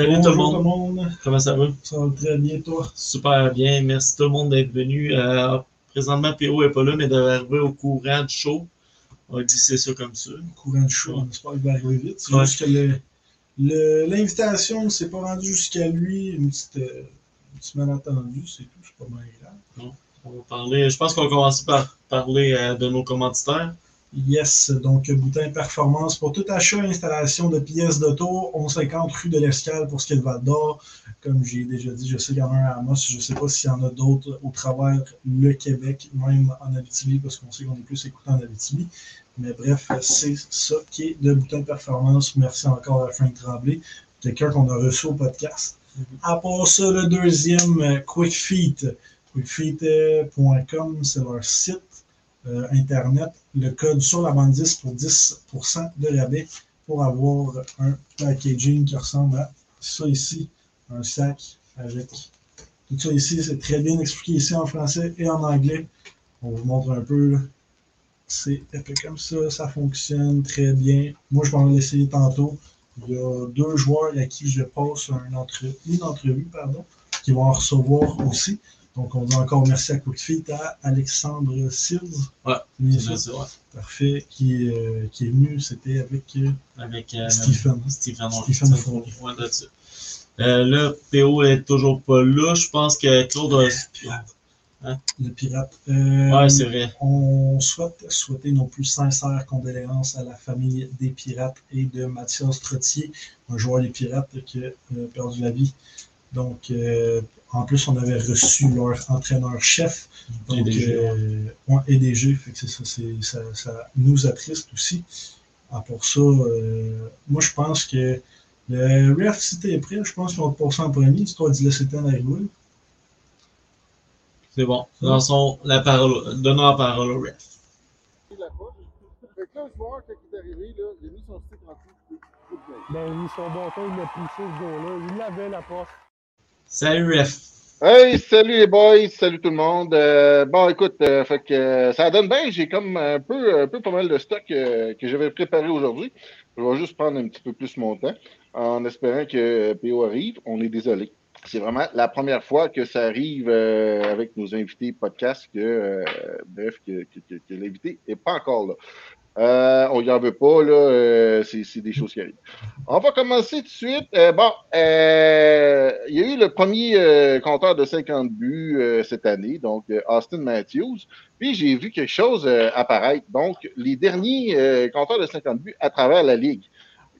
Salut Bonjour tout le monde. Comment ça va? Ça va très bien, toi? Super bien. Merci tout le monde d'être venu. Euh, présentement, PO n'est pas là, mais d'arriver au courant du show. On va glisser ça comme ça. Courant de chaud, on espère qu'il va arriver vite. C'est Ouais. juste que l'invitation ne s'est pas rendue jusqu'à lui. Une petite, euh, malentendu, c'est tout. C'est pas mal grave. On va parler. Je pense qu'on va commencer par parler euh, de nos commanditaires. Yes, donc Boutin Performance pour tout achat et installation de pièces d'auto, 1150 rue de l'Escale pour ce qui est de Val d'Or. Comme j'ai déjà dit, je sais qu'il y en a un à Amos, je ne sais pas s'il y en a d'autres au travers le Québec, même en Abitibi, parce qu'on sait qu'on est plus écouté en Abitibi. Mais bref, c'est ça qui est de Boutin Performance. Merci encore à Frank Tremblay, quelqu'un qu'on a reçu au podcast. À part ça, le deuxième, euh, QuickFeet. QuickFeet.com, c'est leur site euh, Internet. Le code sur la bande 10 pour 10% de rabais pour avoir un packaging qui ressemble à ça ici, un sac avec tout ça ici. C'est très bien expliqué ici en français et en anglais. On vous montre un peu. C'est comme ça, ça fonctionne très bien. Moi, je vais en l'essayer tantôt. Il y a deux joueurs à qui je passe un entre- une entrevue pardon, qui vont en recevoir aussi. Donc, on dit encore merci à Cookfeet à Alexandre Sills. Ouais, C'est sûr. ça, ouais. Parfait. Qui, euh, qui est venu, c'était avec euh, Avec euh, Stephen. Stephen, Stephen Fournier. ouais. Euh, là, PO est toujours pas là. Je pense que Claude a. Le pirate. Ouais, c'est vrai. On souhaite souhaiter nos plus sincères condoléances à la famille des Pirates et de Mathias Trottier, un joueur des Pirates qui a perdu la vie. Donc, en plus, on avait reçu leur entraîneur-chef, donc, ouais. euh, ouais, et DG, fait que c'est ça, ça, ça nous attriste aussi. Ah, pour ça, euh, moi, je pense que le ref, si t'es prêt, je pense qu'on va te passer en premier, histoire de laisser le temps d'arriver. C'est bon. Dans son, la parole, donnons la parole au ref. Fait que là, le joueur, quand il est arrivé, là, il a mis son stick en dessous Ben oui, son bâton, il l'a poussé ce gars-là. Il l'avait la porte. Salut, ref. Hey, salut les boys, salut tout le monde. Euh, bon, écoute, euh, fait que euh, ça donne bien. J'ai comme un peu, un peu pas mal de stock que j'avais préparé aujourd'hui. Je vais juste prendre un petit peu plus mon temps en espérant que PO arrive. On est désolé. C'est vraiment la première fois que ça arrive avec nos invités podcast que, bref, que, que- que l'invité n'est pas encore là. Euh, on y en veut pas, là. euh, c'est des choses qui arrivent. On va commencer tout de suite. Euh, bon, euh, il y a eu le premier euh, compteur de 50 buts euh, cette année, donc Austin Matthews. Puis j'ai vu quelque chose apparaître. Donc, les derniers compteurs de 50 buts à travers la ligue.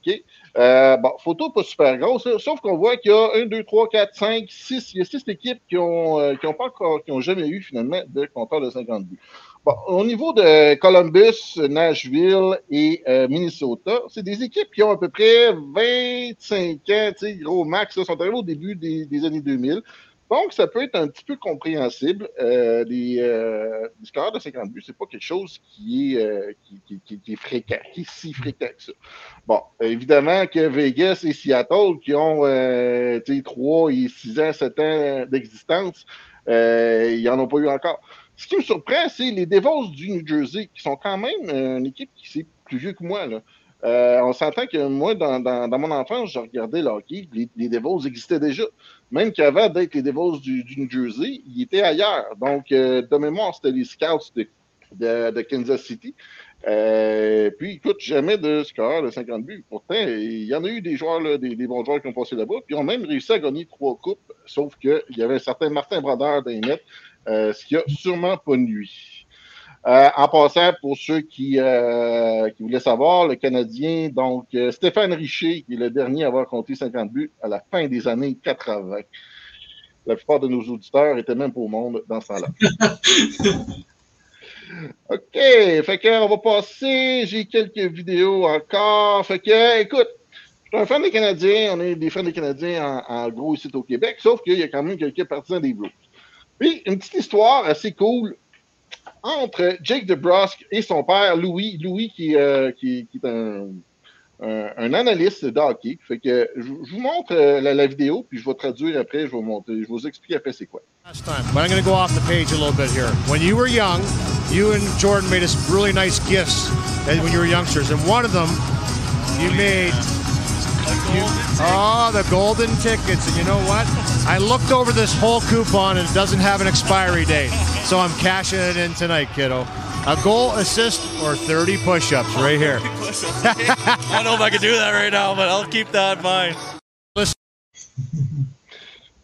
OK? Bon, photo pas super grosse, sauf qu'on voit qu'il y a 1, 2, 3, 4, 5, 6. Il y a 6 équipes qui ont, euh, qui ont pas encore, qui ont jamais eu finalement de compteur de 50 buts. Bon, au niveau de Columbus, Nashville et euh, Minnesota, c'est des équipes qui ont à peu près 25 ans, gros max, là, sont arrivés au début des, années 2000. Donc, ça peut être un petit peu compréhensible. Euh, les, euh, de 50 buts, c'est pas quelque chose qui est, euh, qui, qui- qui- est fréquent, qui est si fréquent que ça. Bon, évidemment que Vegas et Seattle, qui ont euh, tu sais, 3 et 6 ans, 7 ans d'existence, euh, ils n'en ont pas eu encore. Ce qui me surprend, c'est les Devils du New Jersey, qui sont quand même euh, une équipe qui c'est plus vieux que moi. Là. Euh, on s'entend que moi, dans, mon enfance, je regardais le hockey, les, les Devils existaient déjà. Même qu'avant d'être les Devils du, New Jersey, ils étaient ailleurs. Donc, euh, de mémoire, c'était les Scouts de, Kansas City. Euh, puis, écoute, jamais de score de 50 buts. Pourtant, il y en a eu des joueurs, des, des bons joueurs qui ont passé là-bas, puis ils ont même réussi à gagner trois coupes, sauf qu'il y avait un certain Martin Brodeur les nets, euh, ce qui a sûrement pas nuit. Euh, en passant, pour ceux qui, euh, qui voulaient savoir, le Canadien, donc euh, Stéphane Richer, qui est le dernier à avoir compté 50 buts à la fin des années 80. La plupart de nos auditeurs étaient même pas au monde dans ce temps-là. OK, fait que on va passer. J'ai quelques vidéos encore. Fait que, écoute, je suis un fan des Canadiens. On est des fans des Canadiens en, en gros ici au Québec, sauf qu'il y a quand même quelques partisans des Blues. Puis, une petite histoire assez cool entre Jake DeBrusque et son père, Louis. Louis, qui, euh, qui, qui est un, un, un analyste de hockey. Fait que je, je vous montre euh, la, la vidéo, puis je vais traduire après. Je vais, monter, je vais vous expliquer après c'est quoi. last time, but I'm going to go off the page a little bit here. When you were young, you and Jordan made us really nice gifts when you were youngsters, and one of them you made. You, oh, the golden tickets, and you know what? I looked over this whole coupon and it doesn't have an expiry date, so I'm cashing it in tonight, kiddo. A goal, assist, or 30 push-ups right here. I don't know if I can do that right now, but I'll keep that in mind.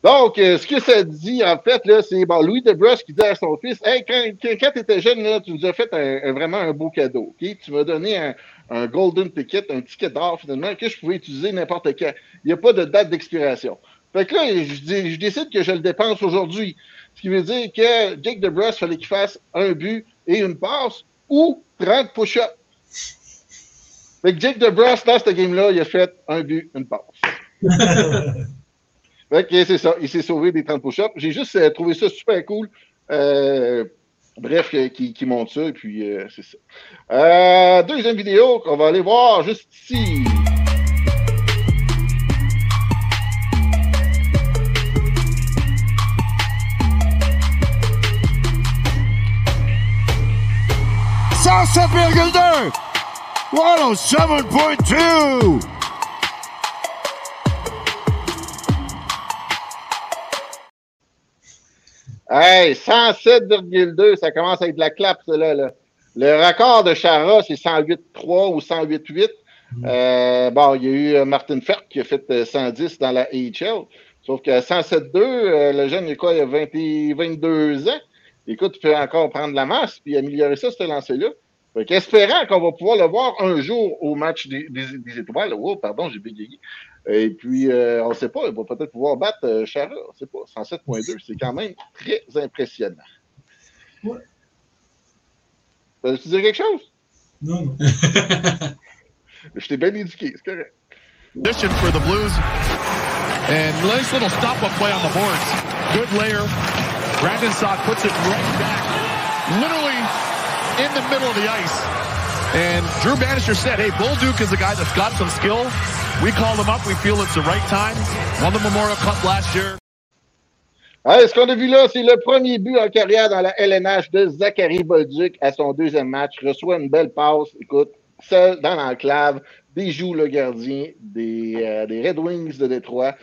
Donc, euh, ce que ça dit, en fait, là, c'est bon, Louis DeBrusk qui dit à son fils Hey, quand, quand, quand tu étais jeune, là, tu nous as fait un, un- vraiment un beau cadeau. ok? Tu m'as donné un, un golden ticket, un ticket d'or, finalement, que je pouvais utiliser n'importe quand. Il n'y a pas de date d'expiration. Fait que là, je, dis- je décide que je le dépense aujourd'hui. Ce qui veut dire que Jake DeBrusk, fallait qu'il fasse un but et une passe ou 30 push-ups. Fait que Jake DeBrusk, dans cette game-là, il a fait un but, une passe. Fait que c'est ça, il s'est sauvé des 30 push-ups. J'ai juste euh, trouvé ça super cool. Euh, bref, qui, montre ça, et puis euh, c'est ça. Euh, deuxième vidéo qu'on va aller voir juste ici. Hey, 107,2, ça commence à être de la clap, ça, là. Le record de Chara, c'est 108,3 ou 108,8. Euh, bon, il y a eu euh, Martin Fert qui a fait euh, 110 dans la AHL. Sauf que 107,2, euh, le jeune, il a quoi, il a 20 et 22 ans? Écoute, il peut encore prendre la masse puis améliorer ça, ce lancer-là. Fait qu'espérant qu'on va pouvoir le voir un jour au match des, des, des étoiles. Oh, pardon, j'ai bégayé. Et puis, euh, on ne sait pas, il va peut-être pouvoir battre euh, Chara. On ne sait pas. 107.2, c'est quand même très impressionnant. Ouais. Euh, tu dire quelque chose? Non, non. Je t'ai bien éduqué, c'est correct. position for the Blues. And nice little stop-up play on the boards. Good layer. Brandon Saad puts it right back, literally in the middle of the ice. And Drew Bannister said, hey, Bolduc is a guy that's got some skill. We called him up. We feel it's the right time. Won the Memorial Cup last year. Ouais, ce qu'on a vu là, c'est le premier but en carrière dans la LNH de Zachary Bolduc à son deuxième match. Reçoit une belle passe, écoute, seul dans l'enclave, déjoue le gardien des, euh, des Red Wings de Détroit.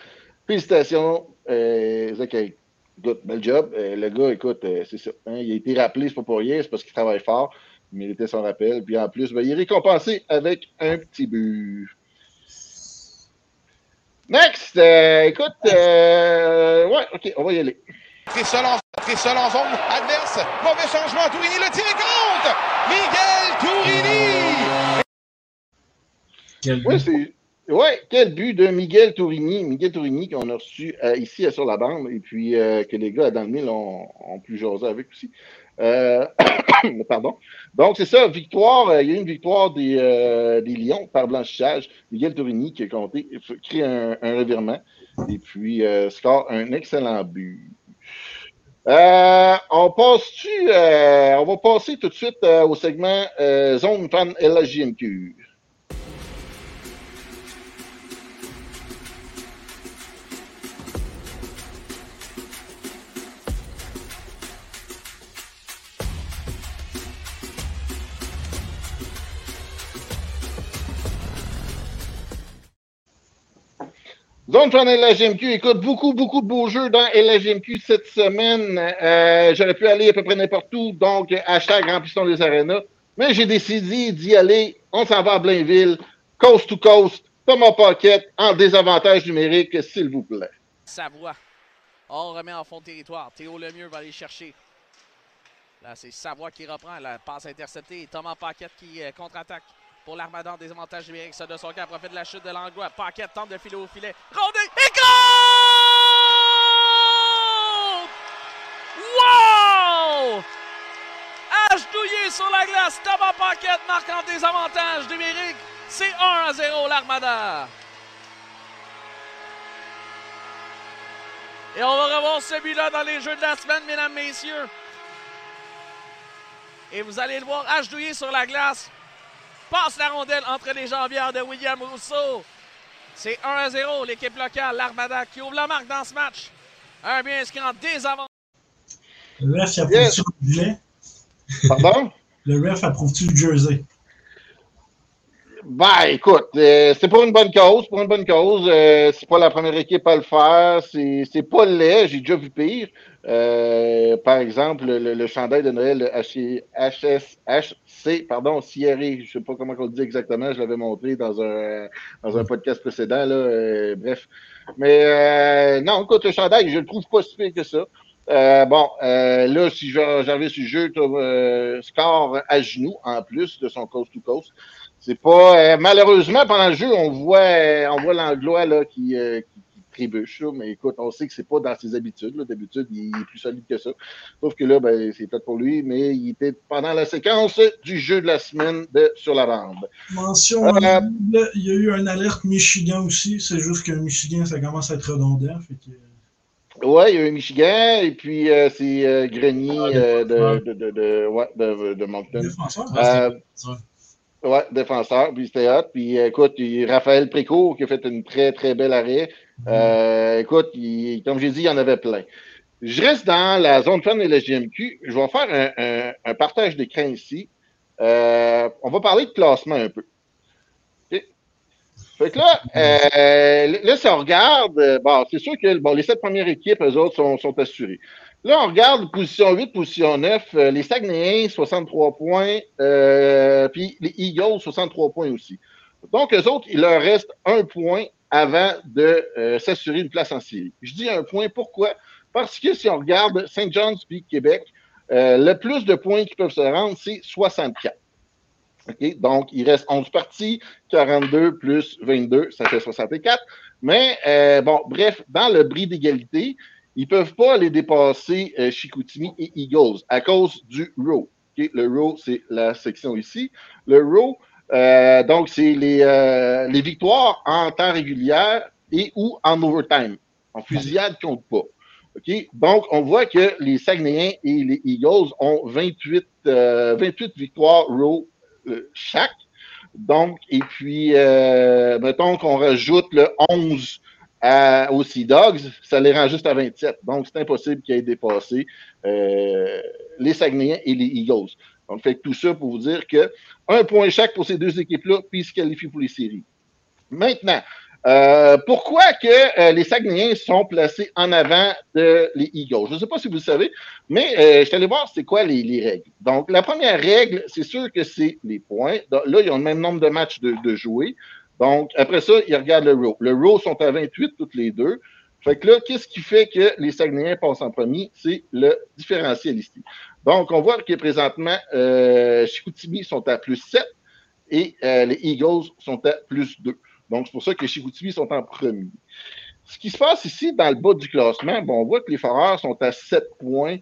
Félicitations, euh, Zachary. Écoute, bel job. Euh, le gars, écoute, c'est ça. hein, il a été rappelé, c'est pas pour rien, c'est parce qu'il travaille fort. Il méritait son rappel. Puis en plus, ben, il est récompensé avec un petit but. Next! euh, écoute, euh, ouais, ok, on va y aller. Très seul en, très seul en zone adverse. Mauvais changement. Tourini le tir compte. Miguel Tourini. Quel Oui, but. c'est. Ouais, quel but de Miguel Tourini. Miguel Tourini qu'on a reçu euh, ici euh, sur la bande et puis euh, que les gars dans le mille ont, ont pu jaser avec aussi. Euh, pardon. Donc, c'est ça, victoire. euh, il y a eu une victoire des, euh, des Lions par blanchissage. Miguel Tourini qui a compté, crée un, un revirement et puis euh, score un excellent but. Euh, on passe-tu, on va passer tout de suite au segment Zone Fan LHJMQ. Zone Fan LHMQ, écoute, beaucoup, beaucoup de beaux jeux dans LHMQ cette semaine. Euh, J'aurais pu aller à peu près n'importe où, donc hashtag remplissons les arénas. Mais j'ai décidé d'y aller. On s'en va à Blainville, coast to coast, Thomas Pocket, en désavantage numérique, s'il vous plaît. Savoie. On remet en fond de territoire. Théo Lemieux va aller chercher. Là, c'est Savoie qui reprend. La passe interceptée. Thomas Paquette qui euh, contre-attaque pour l'Armada. Des avantages numériques ça, de son camp. Profite de la chute de Langlois. Paquette tente de filer au filet. Rondé et compte! Wow! Douillé sur la glace. Thomas Paquette marquant des avantages numériques. C'est 1 à 0 l'Armada. Et on va revoir celui-là dans les jeux de la semaine, mesdames, messieurs. Et vous allez le voir. Douillet sur la glace. Passe la rondelle entre les jambières de William Rousseau. C'est 1 à 0, l'équipe locale, l'Armada, qui ouvre la marque dans ce match. Un bien inscrit en désavantage. Le ref approuve-tu le gilet? Pardon? Le ref approuve-tu le jersey? Ben, écoute, euh, c'est pour une bonne cause, pour une bonne cause. Euh, c'est pas la première équipe à le faire. C'est, c'est pas laid, j'ai déjà vu pire. Euh, par exemple, le, le chandail de Noël de HS, HC, pardon, Sierra, je sais pas comment on le dit exactement, je l'avais montré dans un, dans un podcast précédent, là, euh, bref. Mais euh, non, écoute, le chandail, je le trouve pas si que ça. Euh, bon, euh, là, si j'avais sur le jeu, euh, score à genoux en plus de son coast to coast. C'est pas malheureusement pendant le jeu, on voit on voit l'anglois là qui trébuche, là, mais écoute, on sait que c'est pas dans ses habitudes. D'habitude, il est plus solide que ça. Sauf que là, ben, c'est peut-être pour lui, mais il était pendant la séquence du jeu de la semaine de sur la bande. Mention Euh, honorable, il y a eu un alerte Michigan aussi. C'est juste que Michigan, ça commence à être redondant. Fait que... Ouais, il y a eu Michigan et puis euh, c'est euh, Grenier euh, de, de, de, de, ouais, de, de Moncton. Défenseur. Euh, Ouais, défenseur, puis c'était hot. Puis euh, écoute, il, Raphaël Précourt qui a fait une très, très belle arrêt. Euh, écoute, comme j'ai dit, il y en avait plein. Je reste dans la zone fan et la GMQ. Je vais faire un, partage d'écran ici. Euh, on va parler de classement un peu. Fait que là, euh, là, si on regarde, bon, c'est sûr que les sept premières équipes, eux autres, sont, assurées. Là, on regarde position 8, position 9, euh, les Saguenayens, 63 points, puis les Eagles, 63 points aussi. Donc, eux autres, il leur reste un point avant de euh, s'assurer une place en série. Je dis un point, pourquoi? Parce que si on regarde St. John's puis Québec, euh, le plus de points qui peuvent se rendre, c'est 64. OK? Donc, il reste 11 parties, 42 plus 22, ça fait 64. Mais, euh, bon, bref, dans le bris d'égalité, ils peuvent pas aller dépasser euh, Chicoutimi et Eagles à cause du row. Le row, c'est la section ici. Le row, euh, donc, c'est les, euh, les victoires en temps régulier et ou en overtime. En fusillade, compte pas. OK? Donc, on voit que les Saguenayens et les Eagles ont 28, euh, 28 victoires row euh, chaque. Donc, et puis, euh, mettons qu'on rajoute le 11 à- aux Sea Dogs, ça les rend juste à 27. Donc, c'est impossible qu'ils aient dépassé les Saguenayens et les Eagles. Donc, fait tout ça pour vous dire que un point chaque pour ces deux équipes-là, puis ils se qualifient pour les séries. Maintenant, euh, pourquoi que euh, les Saguenayens sont placés en avant de les Eagles? Je ne sais pas si vous le savez, mais euh, je suis allé voir c'est quoi les, les règles. Donc, la première règle, c'est sûr que c'est les points. Là, ils ont le même nombre de matchs de, de jouer. Donc, après ça, ils regardent le row. Le row sont à 28 toutes les deux. Fait que là, qu'est-ce qui fait que les Saguenayens passent en premier? C'est le différentiel ici. Donc, on voit que présentement, euh, Chicoutimi sont à plus 7 et euh, les Eagles sont à plus 2. Donc, c'est pour ça que Chicoutimi sont en premier. Ce qui se passe ici, dans le bas du classement, bon, on voit que les Foreurs sont à 7 points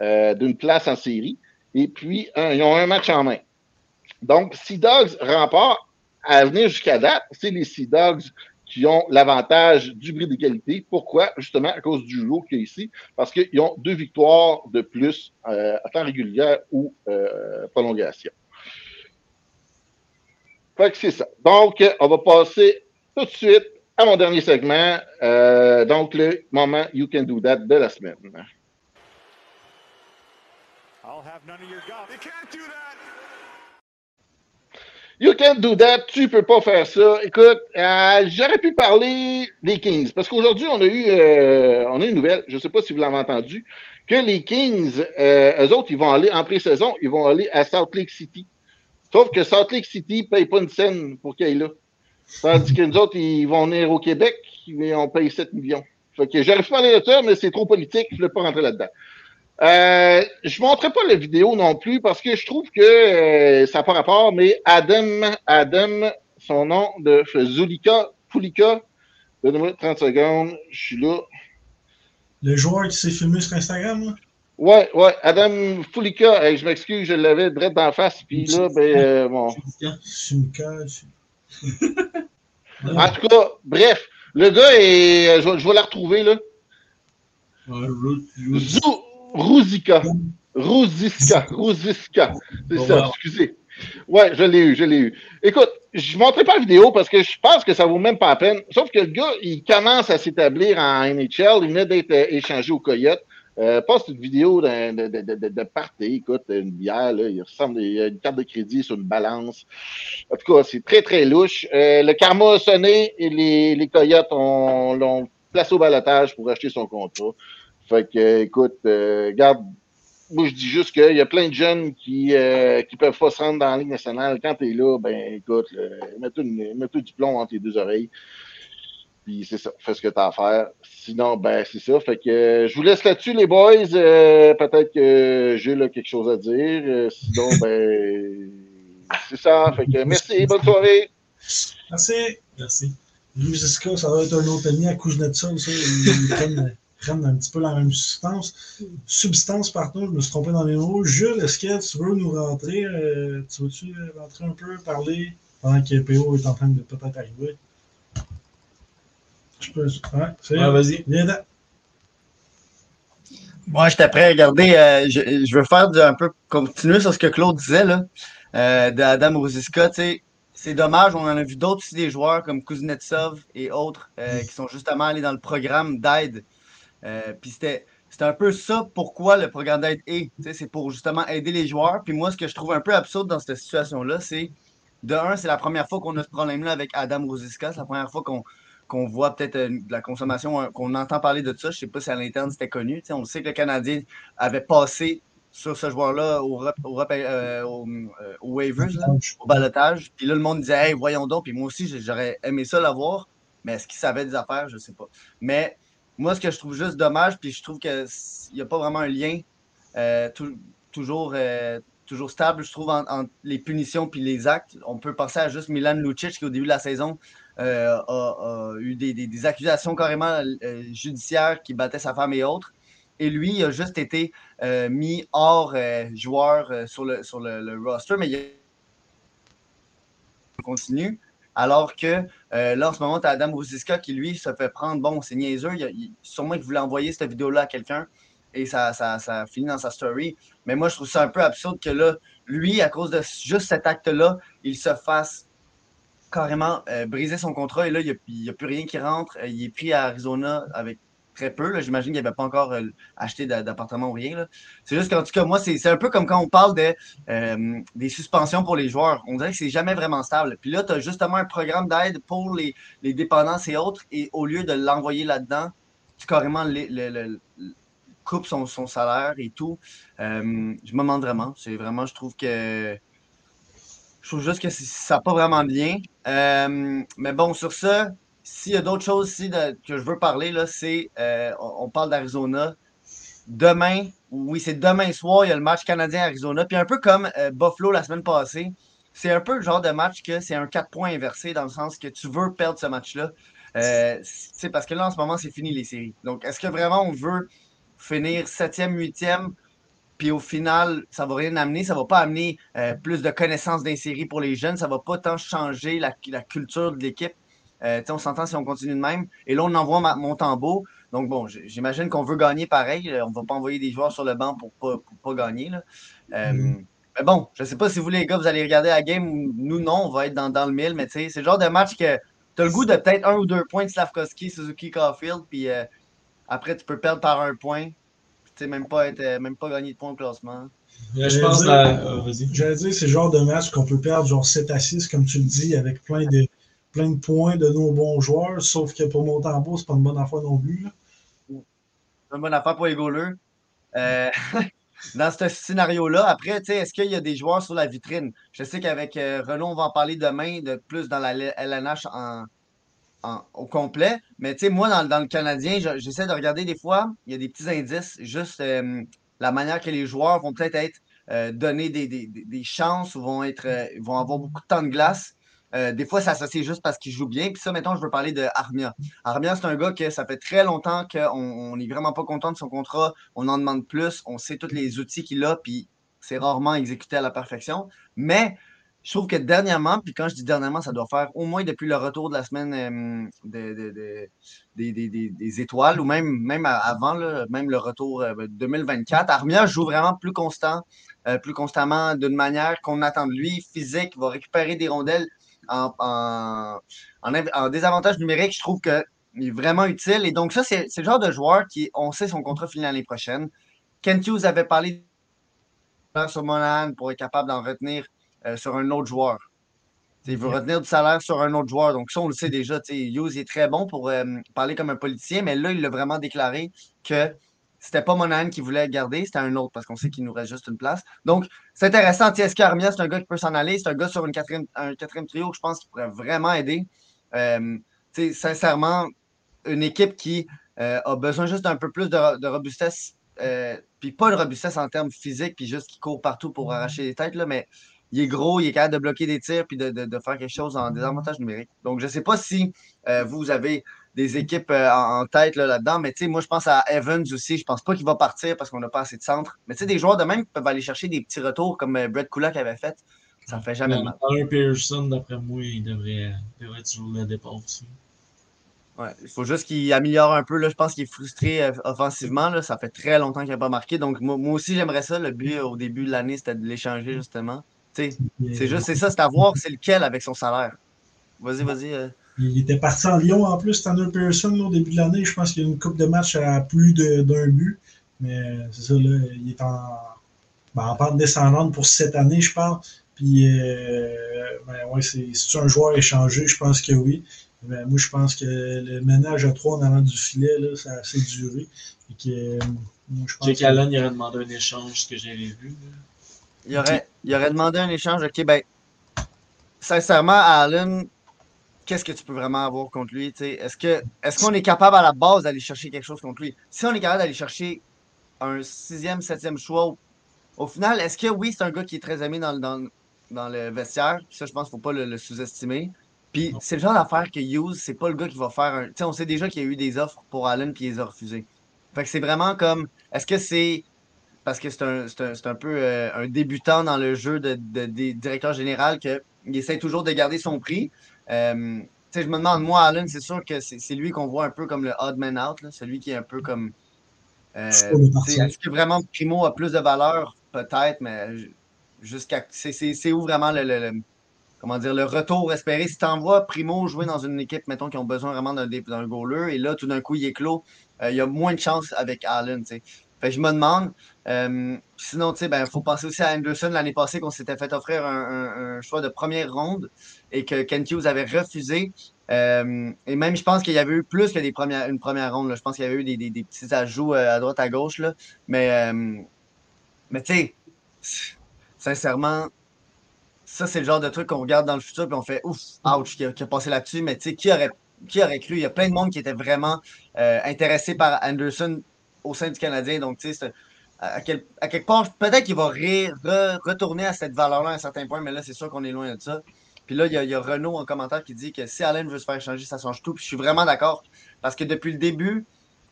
euh, d'une place en série. Et puis, ils ont un match en main. Donc, Sea Dogs remportent à venir jusqu'à date, c'est les Sea Dogs qui ont l'avantage du bris d'égalité. Pourquoi? Justement, à cause du lot qu'il y a ici. Parce qu'ils ont deux victoires de plus euh, à temps régulier ou euh, prolongation. Fait que c'est ça. Donc, on va passer tout de suite à mon dernier segment. euh, donc, le moment You Can Do That de la semaine. I'll have none of your golf. You can't do that. You can't do that, tu peux pas faire ça. Écoute, euh, j'aurais pu parler des Kings, parce qu'aujourd'hui, on a eu euh, on a une nouvelle, je sais pas si vous l'avez entendu, que les Kings, euh, eux autres, ils vont aller en pré-saison, ils vont aller à Salt Lake City. Sauf que Salt Lake City paye pas une scène pour qu'ils aillent là. Tandis que nous autres, ils vont venir au Québec, mais on paye 7 millions. Fait que j'aurais pu parler de ça, mais c'est trop politique, je ne pas rentrer là-dedans. Euh, je ne montrerai pas la vidéo non plus parce que je trouve que euh, ça n'a pas rapport, mais Adam, Adam, son nom de Zulika, Fulika, donnez-moi 30 secondes, je suis là. Le joueur qui s'est filmé sur Instagram, là? Ouais, ouais, Adam Fulika, je m'excuse, je l'avais direct d'en face, puis là, ben, euh, bon. En tout cas, bref, le gars est. euh, Je, vais- je vais la retrouver, là. Zou- Ruzika. Ruziska. Ruziska. C'est Bon, ça, excusez. Ouais, je l'ai eu, je l'ai eu. Écoute, je ne montrerai pas la vidéo parce que je pense que ça vaut même pas la peine. Sauf que le gars, il commence à s'établir en NHL. Il venait d'être échangé au Coyote. Euh, poste une vidéo de, de, de, de, de party, écoute, une bière, là, il ressemble a une carte de crédit sur une balance. En tout cas, c'est très, très louche. Euh, le karma a sonné et les, les Coyotes ont- l'ont placé au balotage pour acheter son contrat. Fait que, euh, écoute, euh, regarde, moi je dis juste qu'il y a plein de jeunes qui euh, qui peuvent pas se rendre dans la Ligue nationale. Quand tu es là, ben écoute, mets-toi du plomb entre tes deux oreilles. Puis c'est ça, fais ce que tu as à faire. Sinon, ben c'est ça. Fait que euh, je vous laisse là-dessus, les boys. Euh, Peut-être que j'ai là quelque chose à dire. Euh, sinon, ben c'est ça. Fait que merci, bonne soirée. Merci. Merci. Luziska, ça va être un autre ami à Kuznetsov, ça. Prennent, un petit peu la même substance. Substance, pardon, je me suis trompé dans les mots. Jules, est-ce que tu veux nous rentrer? euh, tu veux-tu rentrer un peu, parler pendant que PO est en train de peut-être arriver? Je peux. Ouais, c'est Ouais, vas-y. Viens là. Moi, j'étais prêt à regarder. euh, je, je veux faire du- un peu continuer sur ce que Claude disait là, euh, d'Adam Rosiska. tu sais. C'est dommage, on en a vu d'autres aussi, des joueurs comme Kuznetsov et autres euh, qui sont justement allés dans le programme d'aide. Euh, Puis c'était c'était un peu ça pourquoi le programme d'aide est. C'est pour justement aider les joueurs. Puis moi, ce que je trouve un peu absurde dans cette situation-là, c'est de un, c'est la première fois qu'on a ce problème-là avec Adam Rosiska. C'est la première fois qu'on qu'on voit peut-être euh, de la consommation, qu'on entend parler de ça. Je ne sais pas si à l'interne c'était connu. On sait que le Canadien avait passé sur ce joueur-là au, au, euh, au, euh, au waivers, là, au balotage. Puis là, le monde disait, hey, voyons donc. Puis moi aussi, j'aurais aimé ça l'avoir. Mais est-ce qu'il savait des affaires? Je ne sais pas. Mais moi, ce que je trouve juste dommage, puis je trouve qu'il n'y a pas vraiment un lien euh, tou- toujours, euh, toujours stable, je trouve, en- entre les punitions puis les actes. On peut penser à juste Milan Lucic qui, au début de la saison, euh, a, eu des, des- accusations carrément judiciaires qui battaient sa femme et autres. Et lui, il a juste été mis hors joueur sur, le, sur le, roster, mais il continue. Alors que euh, là, en ce moment, tu as Adam Rosiska qui, lui, se fait prendre. Bon, c'est niaiseux. Il, il- sûrement qu'il voulait envoyer cette vidéo-là à quelqu'un et ça, ça, ça finit dans sa story. Mais moi, je trouve ça un peu absurde que là, lui, à cause de juste cet acte-là, il se fasse carrément euh, briser son contrat. Et là, il n'y a, plus rien qui rentre. Euh, il est pris à Arizona avec très peu. J'imagine qu'il n'avait pas encore euh, acheté d'a- d'appartement ou rien. C'est juste qu'en tout cas, moi, c'est un peu comme quand on parle euh, des suspensions pour les joueurs. On dirait que c'est jamais vraiment stable. Puis là, tu as justement un programme d'aide pour les, les dépendances et autres. Et au lieu de l'envoyer là-dedans, tu carrément le, le- le- le- coupe son, salaire et tout. Euh, je me demande vraiment. C'est vraiment, je trouve que. Je trouve juste que ça pas vraiment. Euh, mais bon, sur ça, s'il y a d'autres choses que je veux parler, c'est. euh, on, parle d'Arizona. Demain, oui, c'est demain soir, il y a le match canadien-Arizona. Puis un peu comme euh, Buffalo la semaine passée, c'est un peu le genre de match que c'est un 4 points inversé dans le sens que tu veux perdre ce match-là. Euh, c'est parce que là, en ce moment, c'est fini les séries. Donc, est-ce que vraiment on veut finir 7e, 8e, puis au final, ça va rien amener. Ça va pas amener euh, plus de connaissances des séries pour les jeunes. Ça va pas tant changer la culture de l'équipe? Euh, on s'entend si on continue de même. Et là, on envoie ma- Montembeau. Donc, bon, j'imagine qu'on veut gagner pareil. Euh, On va pas envoyer des joueurs sur le banc pour pas, pour pas gagner. là. Euh, Mais bon, je sais pas si vous, les gars, vous allez regarder la game. ou Nous, non, on va être dans, dans le mille. Mais tu sais, c'est le genre de match que tu as le goût de peut-être un ou deux points de Slavkovski, Suzuki, Caulfield. Puis euh, après, tu peux perdre par un point. Tu sais, même pas, être, même pas gagner de points au classement. Là, je pense dire- la- euh, vas-y. J'allais dire, c'est le genre de match qu'on peut perdre genre 7 à 6, comme tu le dis, avec plein de, plein de points de nos bons joueurs, sauf que pour Montembeau, c'est pas une bonne affaire non plus. C'est une bonne affaire pour les goalers. Euh, dans ce scénario-là, après, est-ce qu'il y a des joueurs sur la vitrine? Je sais qu'avec euh, Renault, on va en parler demain, de plus dans la LNH au complet. Mais moi, dans, le Canadien, je- j'essaie de regarder des fois, il y a des petits indices, juste euh, la manière que les joueurs vont peut-être être, euh, donnés des, des- chances ou vont, être, vont avoir beaucoup de temps de glace. Euh, des fois, ça s'associe juste parce qu'il joue bien. Puis ça, maintenant, je veux parler de Armia. Armia, c'est un gars que ça fait très longtemps qu'on n'est vraiment pas content de son contrat. On en demande plus. On sait tous les outils qu'il a, puis c'est rarement exécuté à la perfection. Mais je trouve que dernièrement, puis quand je dis dernièrement, ça doit faire au moins depuis le retour de la semaine euh, de- de- de- des, étoiles, ou même, avant, même le retour euh, 2024. Armia joue vraiment plus constant, plus constamment, d'une manière qu'on attend de lui, physique, va récupérer des rondelles en, en, en inv- en désavantage numérique. Je trouve qu'il est vraiment utile. Et donc, ça, c'est le genre de joueur qui, on sait son contrat finit l'année prochaine. Kent Hughes avait parlé sur Monahan pour être capable d'en retenir euh, sur un autre joueur. T'sais, il veut retenir du salaire sur un autre joueur. Donc, ça, on le sait déjà. Hughes est très bon pour euh, parler comme un politicien, mais là, il a vraiment déclaré que c'était pas Monahan qui voulait garder, c'était un autre parce qu'on sait qu'il nous reste juste une place. Donc, c'est intéressant. Est-ce qu'Armia, c'est un gars qui peut s'en aller? C'est un gars sur une quatrième, un quatrième trio que je pense qu'il pourrait vraiment aider. Euh, sincèrement, une équipe qui euh, a besoin juste d'un peu plus de, de robustesse, euh, puis pas de robustesse en termes physiques, puis juste qui court partout pour arracher les têtes, là, mais il est gros, il est capable de bloquer des tirs, puis de, de- de faire quelque chose en désavantage numérique. Donc, je ne sais pas si euh, vous avez des équipes euh, en, tête là, là-dedans, mais tu sais, moi, je pense à Evans aussi. Je pense pas qu'il va partir parce qu'on n'a pas assez de centre. Mais tu sais, des joueurs de même qui peuvent aller chercher des petits retours comme euh, Brett Kulak avait fait, ça fait jamais mal. Pearson, d'après moi, il devrait, devrait être sur le départ aussi. Ouais, il faut juste qu'il améliore un peu. Là. Je pense qu'il est frustré euh, offensivement. Là. Ça fait très longtemps qu'il n'a pas marqué. Donc, moi, moi aussi, j'aimerais ça. Le but au début de l'année, c'était de l'échanger, justement. C'est juste, c'est ça, c'est à voir c'est lequel avec son salaire. Vas-y, vas-y. euh. Il était parti en Lyon en plus, Tanner Pearson, au début de l'année. Je pense qu'il y a une coupe de match à plus de- d'un but. Mais c'est ça, là, il est en, ben, en pente descendante pour cette année, je pense. Puis, euh, ben, ouais, c'est c'est un joueur échangé, je pense que oui. Mais moi, je pense que le ménage à trois en avant du filet, là, ça a assez duré. Et que, euh, moi, je pense Jake que- Allen, il aurait demandé un échange, ce que j'avais vu. là. Il aurait, il aurait demandé un échange. OK, ben, sincèrement, Allen, qu'est-ce que tu peux vraiment avoir contre lui? Est-ce que est-ce qu'on est capable à la base d'aller chercher quelque chose contre lui? Si on est capable d'aller chercher un sixième, septième choix, au, final, est-ce que oui, c'est un gars qui est très aimé dans, le- dans, dans le vestiaire? Ça, je pense qu'il ne faut pas le, le sous-estimer. Puis c'est le genre d'affaire que Hughes, c'est pas le gars qui va faire un. Tu sais, on sait déjà qu'il y a eu des offres pour Allen puis il les a refusées. Fait que c'est vraiment comme. Est-ce que c'est parce que c'est un, un, un peu euh, un débutant dans le jeu de, de- des directeurs général qu'il essaie toujours de garder son prix. Euh, je me demande, moi, Allen, c'est sûr que c'est lui qu'on voit un peu comme le odd man out, là, celui qui est un peu comme. euh. Est-ce que vraiment Primo a plus de valeur? Peut-être, mais jusqu'à. C'est où vraiment le, le- le- comment dire, le retour espéré? Si tu envoies Primo jouer dans une équipe, mettons, qui ont besoin vraiment d'un goaler, et là, tout d'un coup, il est clos, euh, il y a moins de chance avec Allen. Je me demande. euh, sinon, tu sais, ben, faut penser aussi à Anderson l'année passée qu'on s'était fait offrir un, choix de première ronde et que Ken Hughes avait refusé. Euh, et même, je pense qu'il y avait eu plus que des premières, une première ronde. là. Je pense qu'il y avait eu des, petits ajouts euh, à droite, à gauche. Là. Mais, mais tu sais, sincèrement, ça, c'est le genre de truc qu'on regarde dans le futur et on fait ouf, ouch, qui a, passé là-dessus. Mais tu sais, qui aurait, qui aurait cru? Il y a plein de monde qui était vraiment intéressé par Anderson au sein du Canadien. Donc, tu sais, à, quel- à quelque part, peut-être qu'il va retourner à cette valeur-là à un certain point, mais là, c'est sûr qu'on est loin de ça. Puis là, il y, a, il y a Renaud en commentaire qui dit que si Allen veut se faire changer, ça change tout. Puis je suis vraiment d'accord. Parce que depuis le début,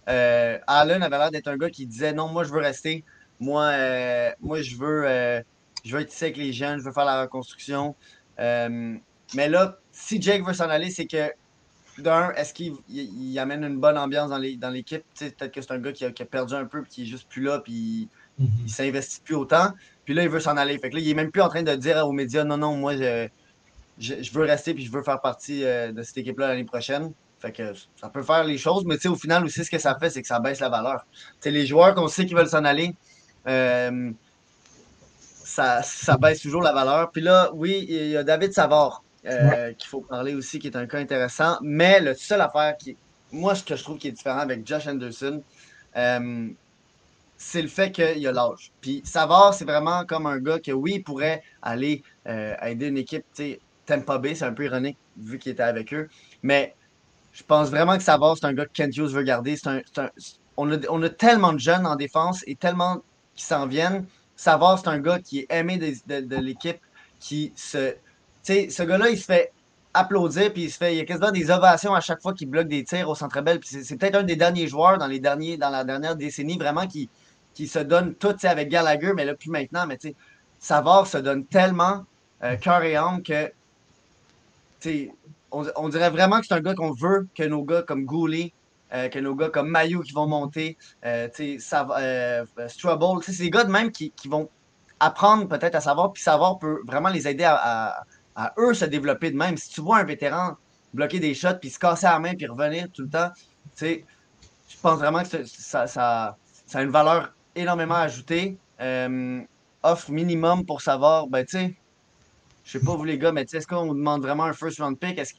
euh, Allen avait l'air d'être un gars qui disait non, moi, je veux rester. Moi, euh, moi je veux. euh, je veux être ici avec les jeunes, je veux faire la reconstruction. Mais là, si Jake veut s'en aller, c'est que d'un, est-ce qu'il il- il amène une bonne ambiance dans l'équipe? Peut-être que c'est un gars qui a, qui a perdu un peu, puis qui est juste plus là, puis il, il s'investit plus autant. Puis là, il veut s'en aller. Fait que là, il est même plus en train de dire aux médias non, non, moi, je, je, je veux rester, puis je veux faire partie euh, de cette équipe-là l'année prochaine. Fait que ça peut faire les choses, mais au final aussi, ce que ça fait, c'est que ça baisse la valeur. Les joueurs qu'on sait qu'ils veulent s'en aller, euh, ça, ça baisse toujours la valeur. Puis là, oui, il y a David Savard euh, qu'il faut parler aussi, qui est un cas intéressant. Mais le seul affaire qui, moi, ce que je trouve qui est différent avec Josh Anderson, euh, c'est le fait qu'il y a l'âge. Puis Savard, c'est vraiment comme un gars que, oui, il pourrait aller euh, aider une équipe, tu sais, Tampa Bay, c'est un peu ironique vu qu'il était avec eux. Mais je pense vraiment que Savard, c'est un gars que Kent Hughes veut garder. Un, on, a, on a tellement de jeunes en défense et tellement qui s'en viennent. Savard, c'est un gars qui est aimé de l'équipe, qui se. Ce gars-là, il se fait applaudir, puis il se fait. Il y a quasiment des ovations à chaque fois qu'il bloque des tirs au centre belle. C'est, peut-être un des derniers joueurs dans les derniers, dans la dernière décennie, vraiment, qui, qui se donne tout, avec Gallagher, mais là, plus maintenant, mais tu se donne tellement euh, cœur et âme que. tu on, on dirait vraiment que c'est un gars qu'on veut que nos gars comme Goulet, euh, que nos gars comme Mayu qui vont monter, euh, tu sais, Strubble, c'est des gars de même qui, qui vont apprendre peut-être à savoir, puis savoir peut vraiment les aider à- à eux se développer de même. Si tu vois un vétéran bloquer des shots, puis se casser la main, puis revenir tout le temps, tu sais, je pense vraiment que ça, a une valeur énormément ajoutée. Euh, offre minimum pour savoir, ben tu sais, je sais pas vous les gars, mais tu sais, est-ce qu'on demande vraiment un first round pick? Est-ce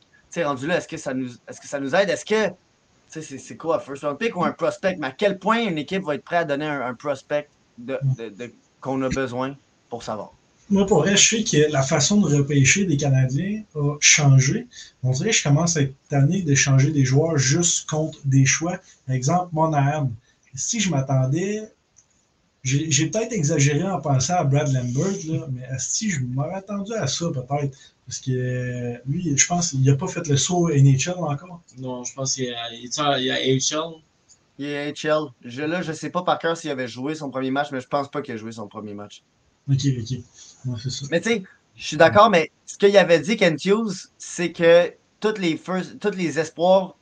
rendu là, est-ce que ça nous, aide? Est-ce que, tu sais, c'est, quoi, un first round pick ou un prospect? Mais à quel point une équipe va être prête à donner un, prospect de- de- qu'on a besoin pour savoir? Moi, pour vrai, je sais que la façon de repêcher des Canadiens a changé. On dirait que je commence à être tanné d'échanger des joueurs juste contre des choix. Par exemple, Monahan. Si je m'attendais, j'ai peut-être exagéré en pensant à Brad Lambert, là, mais si je m'aurais attendu à ça peut-être. Parce que lui, je pense qu'il n'a pas fait le saut NHL encore. Non, je pense qu'il y a, AHL. Il est HL. Je, là, je sais pas par cœur s'il avait joué son premier match, mais je pense pas qu'il a joué son premier match. Ok, ok. Ouais, ça. Mais tu sais, je suis d'accord, mais ce qu'il avait dit, Kent Hughes, c'est que tous les, tous les espoirs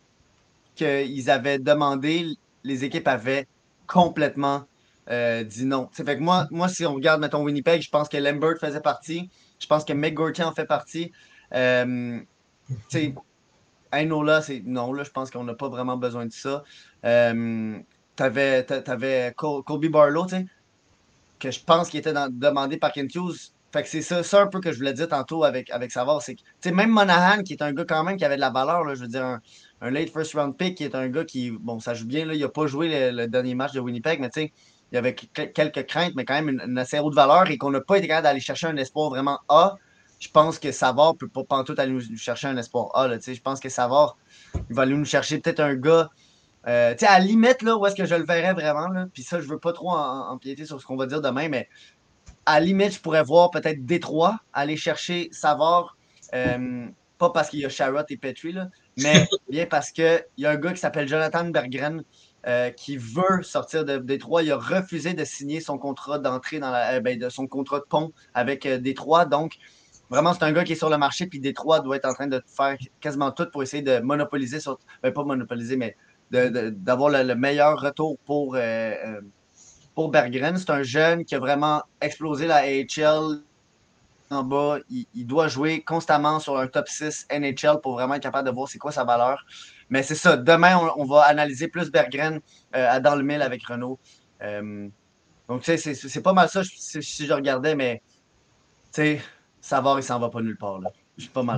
qu'ils avaient demandé, les équipes avaient complètement euh, dit non. Tu sais, fait que moi, moi, si on regarde, mettons, Winnipeg, je pense que Lambert faisait partie. Je pense que McGourty en fait partie. Euh, tu sais, Ainola, c'est non, là, je pense qu'on n'a pas vraiment besoin de ça. Euh, T'avais t'a- t'avais Col- Colby Barlow, tu sais, que je pense qu'il était demandé par Kent Hughes. Fait que c'est ça, ça un peu que je voulais dire tantôt avec, avec Savard. C'est même Monahan, qui est un gars quand même qui avait de la valeur, là, je veux dire, un, late first round pick, qui est un gars qui, bon, ça joue bien, là, il n'a pas joué le, dernier match de Winnipeg, mais tu sais, il y avait que- quelques craintes, mais quand même une, assez haute valeur et qu'on n'a pas été capable d'aller chercher un espoir vraiment A. Je pense que Savard peut pas pantoute aller nous, chercher un espoir A. Je pense que Savard, il va aller nous chercher peut-être un gars. Euh, tu sais, à la limite, là, où est-ce que je le verrais vraiment, là, puis ça, je veux pas trop en- empiéter sur ce qu'on va dire demain, mais à la limite, je pourrais voir peut-être Détroit aller chercher Savard, euh, pas parce qu'il y a Sharrott et Petrie, là, mais bien parce qu'il y a un gars qui s'appelle Jonathan Berggren euh, qui veut sortir de Détroit. Il a refusé de signer son contrat d'entrée dans la, ben, de son contrat de pont avec Détroit. Donc, vraiment, c'est un gars qui est sur le marché, puis Détroit doit être en train de faire quasiment tout pour essayer de monopoliser, sur, ben, pas monopoliser, mais d'avoir le, le meilleur retour pour, euh, euh, pour Berggren. C'est un jeune qui a vraiment explosé la AHL en bas. Il, il doit jouer constamment sur un top 6 NHL pour vraiment être capable de voir c'est quoi sa valeur. Mais c'est ça. Demain, on, on va analyser plus Berggren euh, à dans le mille avec Renault. Euh, donc, tu sais, c'est- pas mal ça je- si, je regardais, mais tu sais, Savard, il s'en va pas nulle part. là. C'est pas mal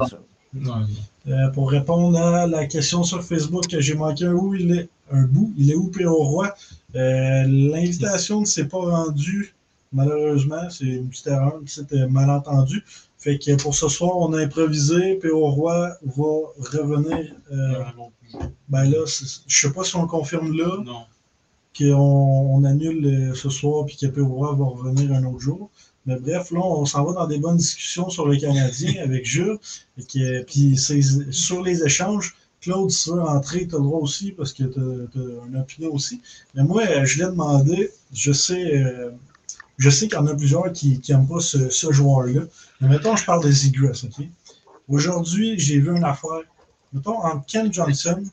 Euh, pour répondre à la question sur Facebook que j'ai manqué un bout, il est un bout, il est où P.O. Roy? Euh, L'invitation ne s'est pas rendue, malheureusement. C'est une petite erreur, une petite euh, malentendu. Fait que pour ce soir, on a improvisé. P.O. Roy va revenir. euh, ben là, je sais pas si on confirme là. Non. Qu'on on annule ce soir puis que P.O. Roy va revenir un autre jour. Mais bref, là, on s'en va dans des bonnes discussions sur le Canadien avec Jules. Et puis sur les échanges, Claude, si tu veux rentrer, tu as le droit aussi parce que tu as, une opinion aussi. Mais moi, je l'ai demandé, je sais, euh, je sais qu'il y en a plusieurs qui n'aiment pas ce, ce joueur-là. Mais mettons, je parle de Zigras, OK? Aujourd'hui, j'ai vu une affaire. Mettons, entre Ken Johnson,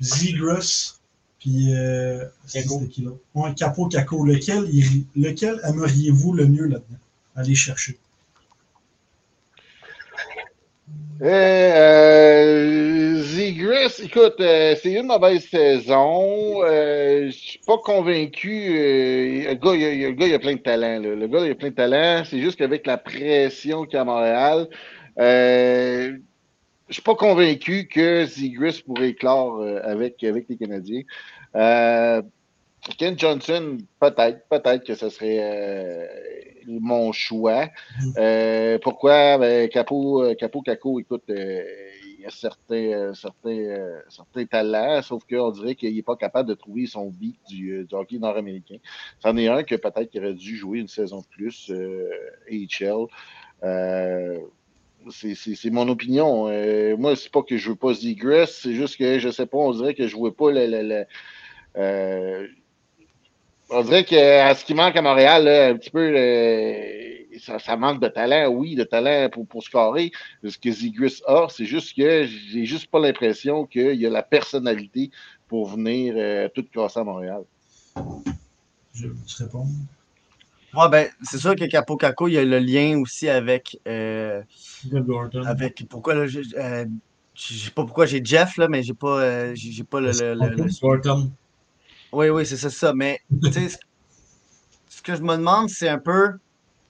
Zigras, puis. Euh, Caco. c'était qui, là? Ouais, Capo Caco. Lequel, lequel aimeriez-vous le mieux là-dedans? Aller chercher. Euh, euh, Zegras, écoute, euh, c'est une mauvaise saison. Euh, je suis pas convaincu. euh, le, gars, il a, plein de talent. Le gars, il a plein de talent. C'est juste qu'avec la pression qu'il y a à Montréal, euh, je suis pas convaincu que Zegras pourrait éclore euh, avec, avec les Canadiens. Ken Johnson, peut-être, peut-être que ce serait euh, mon choix. Euh, pourquoi? Ben, Capo, euh, Capo Caco, écoute, euh, il a certains, certains, certains talents, sauf qu'on dirait qu'il n'est pas capable de trouver son beat du, du hockey nord-américain. C'en est un que peut-être qu'il aurait dû jouer une saison de plus, AHL. C'est- mon opinion. Moi, c'est pas que je veux pas Zegras, c'est juste que je sais pas, on dirait que je vois pas euh, on dirait qu'à ce qui manque à Montréal, là, un petit peu, euh, ça, ça manque de talent, oui, de talent pour, pour scorer. Ce que Zegras a, c'est juste que j'ai juste pas l'impression qu'il y a la personnalité pour venir euh, tout casser à Montréal. Je veux tu réponds. Ouais, ben, c'est sûr que Capo Caco, il y a le lien aussi avec. euh, avec pourquoi là, je, euh, je sais pas pourquoi j'ai Jeff là, mais j'ai pas, euh, j'ai pas le. le- le- le- Gordon. Oui, oui, c'est ça, ça. Mais ce- que je me demande, c'est un peu,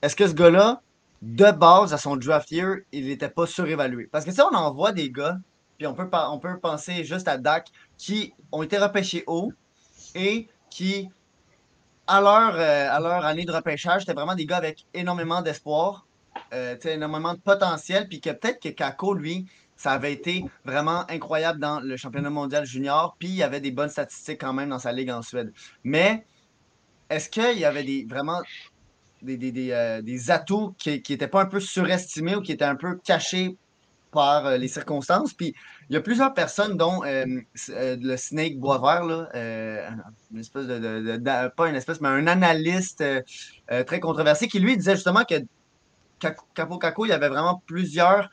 est-ce que ce gars-là, de base à son draft year, il n'était pas surévalué? Parce que sais, on en voit des gars, puis on peut, on peut penser juste à Dak, qui ont été repêchés haut et qui, à leur, euh, à leur année de repêchage, c'était vraiment des gars avec énormément d'espoir, euh, énormément de potentiel, puis que peut-être que Kako, lui, ça avait été vraiment incroyable dans le championnat mondial junior, puis il y avait des bonnes statistiques quand même dans sa ligue en Suède. Mais est-ce qu'il y avait des, vraiment des, des, des, euh, des atouts qui n'étaient pas un peu surestimés ou qui étaient un peu cachés par euh, les circonstances? Puis il y a plusieurs personnes, dont euh, le Snake Boisvert, là, une espèce de, pas une espèce, mais un analyste très controversé, qui lui disait justement que Capo Caco, il y avait vraiment plusieurs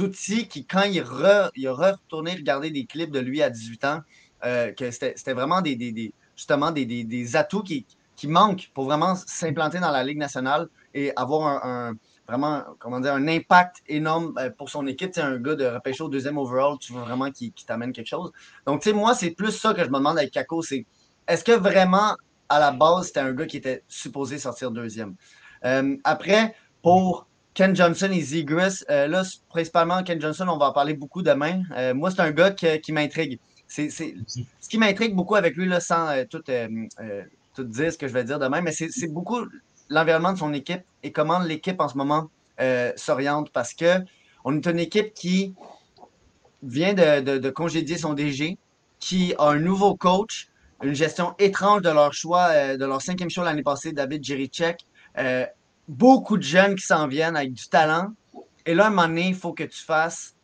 outils qui, quand il, re- a retourné regarder des clips de lui à 18 ans, euh, que c'était vraiment des, des- justement des, des- atouts qui, qui manquent pour vraiment s'implanter dans la Ligue nationale et avoir un, vraiment un impact énorme euh, pour son équipe. Tu un gars de repêcher au deuxième overall, tu veux vraiment qu'il t'amène quelque chose. Donc, tu moi, c'est plus ça que je me demande avec Kako, c'est est-ce que vraiment, à la base, c'était un gars qui était supposé sortir deuxième? Euh, après, pour Ken Johnson et Zegras, euh, là, principalement Ken Johnson, on va en parler beaucoup demain. Euh, moi, c'est un gars qui m'intrigue. C'est, ce qui m'intrigue beaucoup avec lui, là, sans euh, tout, euh, tout dire ce que je vais dire demain, mais c'est, beaucoup l'environnement de son équipe et comment l'équipe en ce moment s'oriente parce que on est une équipe qui vient de, congédier son DG, qui a un nouveau coach, une gestion étrange de leur choix, de leur cinquième choix l'année passée, David Jiricek. Beaucoup de jeunes qui s'en viennent avec du talent. Et là, à un moment donné, il faut que tu fasses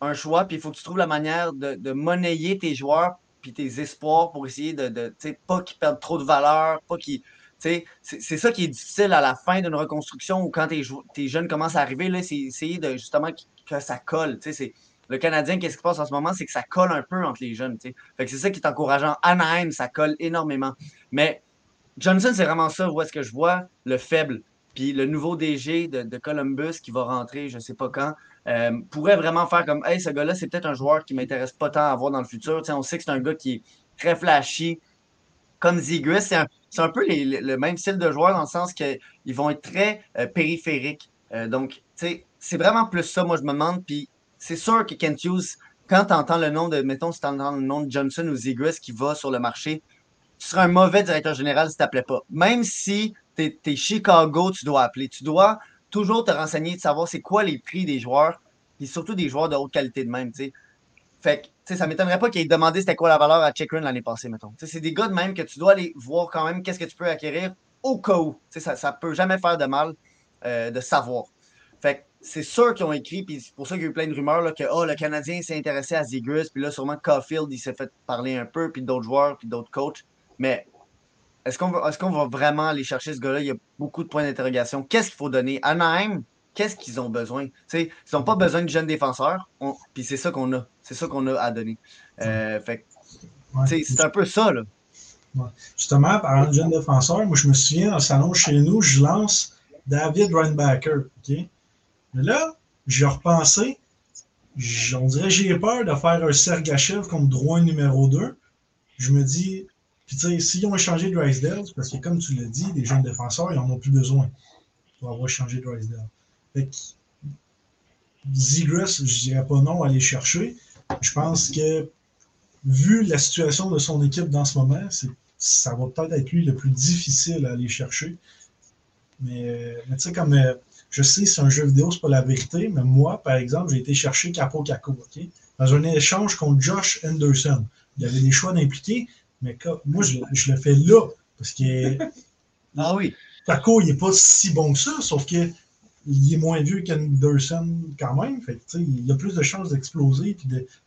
un choix, puis il faut que tu trouves la manière de, monnayer tes joueurs puis tes espoirs pour essayer de, de pas qu'ils perdent trop de valeur, pas qu'ils. C'est ça qui est difficile à la fin d'une reconstruction ou quand tes, tes jeunes commencent à arriver, c'est essayer de justement que, ça colle. Le Canadien, qu'est-ce qui se passe en ce moment, c'est que ça colle un peu entre les jeunes. c'est ça qui est encourageant. Anaheim, ça colle énormément. Mais Johnson, c'est vraiment ça où est-ce que je vois le faible. Puis le nouveau DG de, Columbus qui va rentrer, je ne sais pas quand, euh, pourrait vraiment faire comme Hey, ce gars-là, c'est peut-être un joueur qui ne m'intéresse pas tant à voir dans le futur. On sait que c'est un gars qui est très flashy. Comme Zegras, c'est un, un peu le même style de joueur dans le sens qu'ils vont être très euh, périphériques. Euh, donc, c'est vraiment plus ça, moi, je me demande. Puis c'est sûr que Kent Hughes, quand tu entends le nom de, mettons, si tu entends le nom de Johnson ou Zegras qui va sur le marché, tu serais un mauvais directeur général si tu pas. Même si tu es, Chicago, tu dois appeler. Tu dois toujours te renseigner de savoir c'est quoi les prix des joueurs, et surtout des joueurs de haute qualité de même. tu sais. Fait que, ça m'étonnerait pas qu'ils aient demandé c'était quoi la valeur à Checkrin l'année passée, mettons. C'est des gars de même que tu dois aller voir quand même qu'est-ce que tu peux acquérir au cas où. Ça, ça peut jamais faire de mal euh, de savoir. Fait que c'est sûr qu'ils ont écrit, puis c'est pour ça qu'il y a eu plein de rumeurs là, que oh, le Canadien s'est intéressé à Zegras, puis là, sûrement Caulfield, il s'est fait parler un peu, puis d'autres joueurs, puis d'autres coachs. Mais est-ce qu'on va, est va vraiment aller chercher ce gars-là? Il y a beaucoup de points d'interrogation. Qu'est-ce qu'il faut donner? Anaheim, qu'est-ce qu'ils ont besoin? Ils n'ont pas besoin de jeunes défenseurs, on- puis c'est ça qu'on a. C'est ça qu'on a à donner. Euh, Ouais. c'est un peu ça, là. Justement, parlant de jeune défenseur, moi, je me souviens, dans le salon chez nous, je lance David Reinbacker. OK? Mais là, j'ai repensé. On dirait que j'ai peur de faire un Sergachev comme droit numéro 2. Je me dis, puis tu sais, s'ils ont échangé Drysdale, parce que comme tu l'as dit, des jeunes défenseurs, ils n'en ont plus besoin pour avoir échangé Drysdale. Fait que Zegras, je dirais pas non à aller chercher. Je pense que vu la situation de son équipe dans ce moment, ça va peut-être être lui le plus difficile à aller chercher. Mais, euh, tu sais, comme euh, je sais c'est un jeu vidéo, c'est pas la vérité, mais moi, par exemple, j'ai été chercher Capo Caco, OK? Dans un échange contre Josh Anderson. Il y avait des choix d'impliquer, mais moi, je, je le fais là. Parce que Ah oui. Caco, il n'est pas si bon que ça, sauf que il est moins vieux qu'Anderson quand même. Fait que, tu sais, il a plus de chances d'exploser et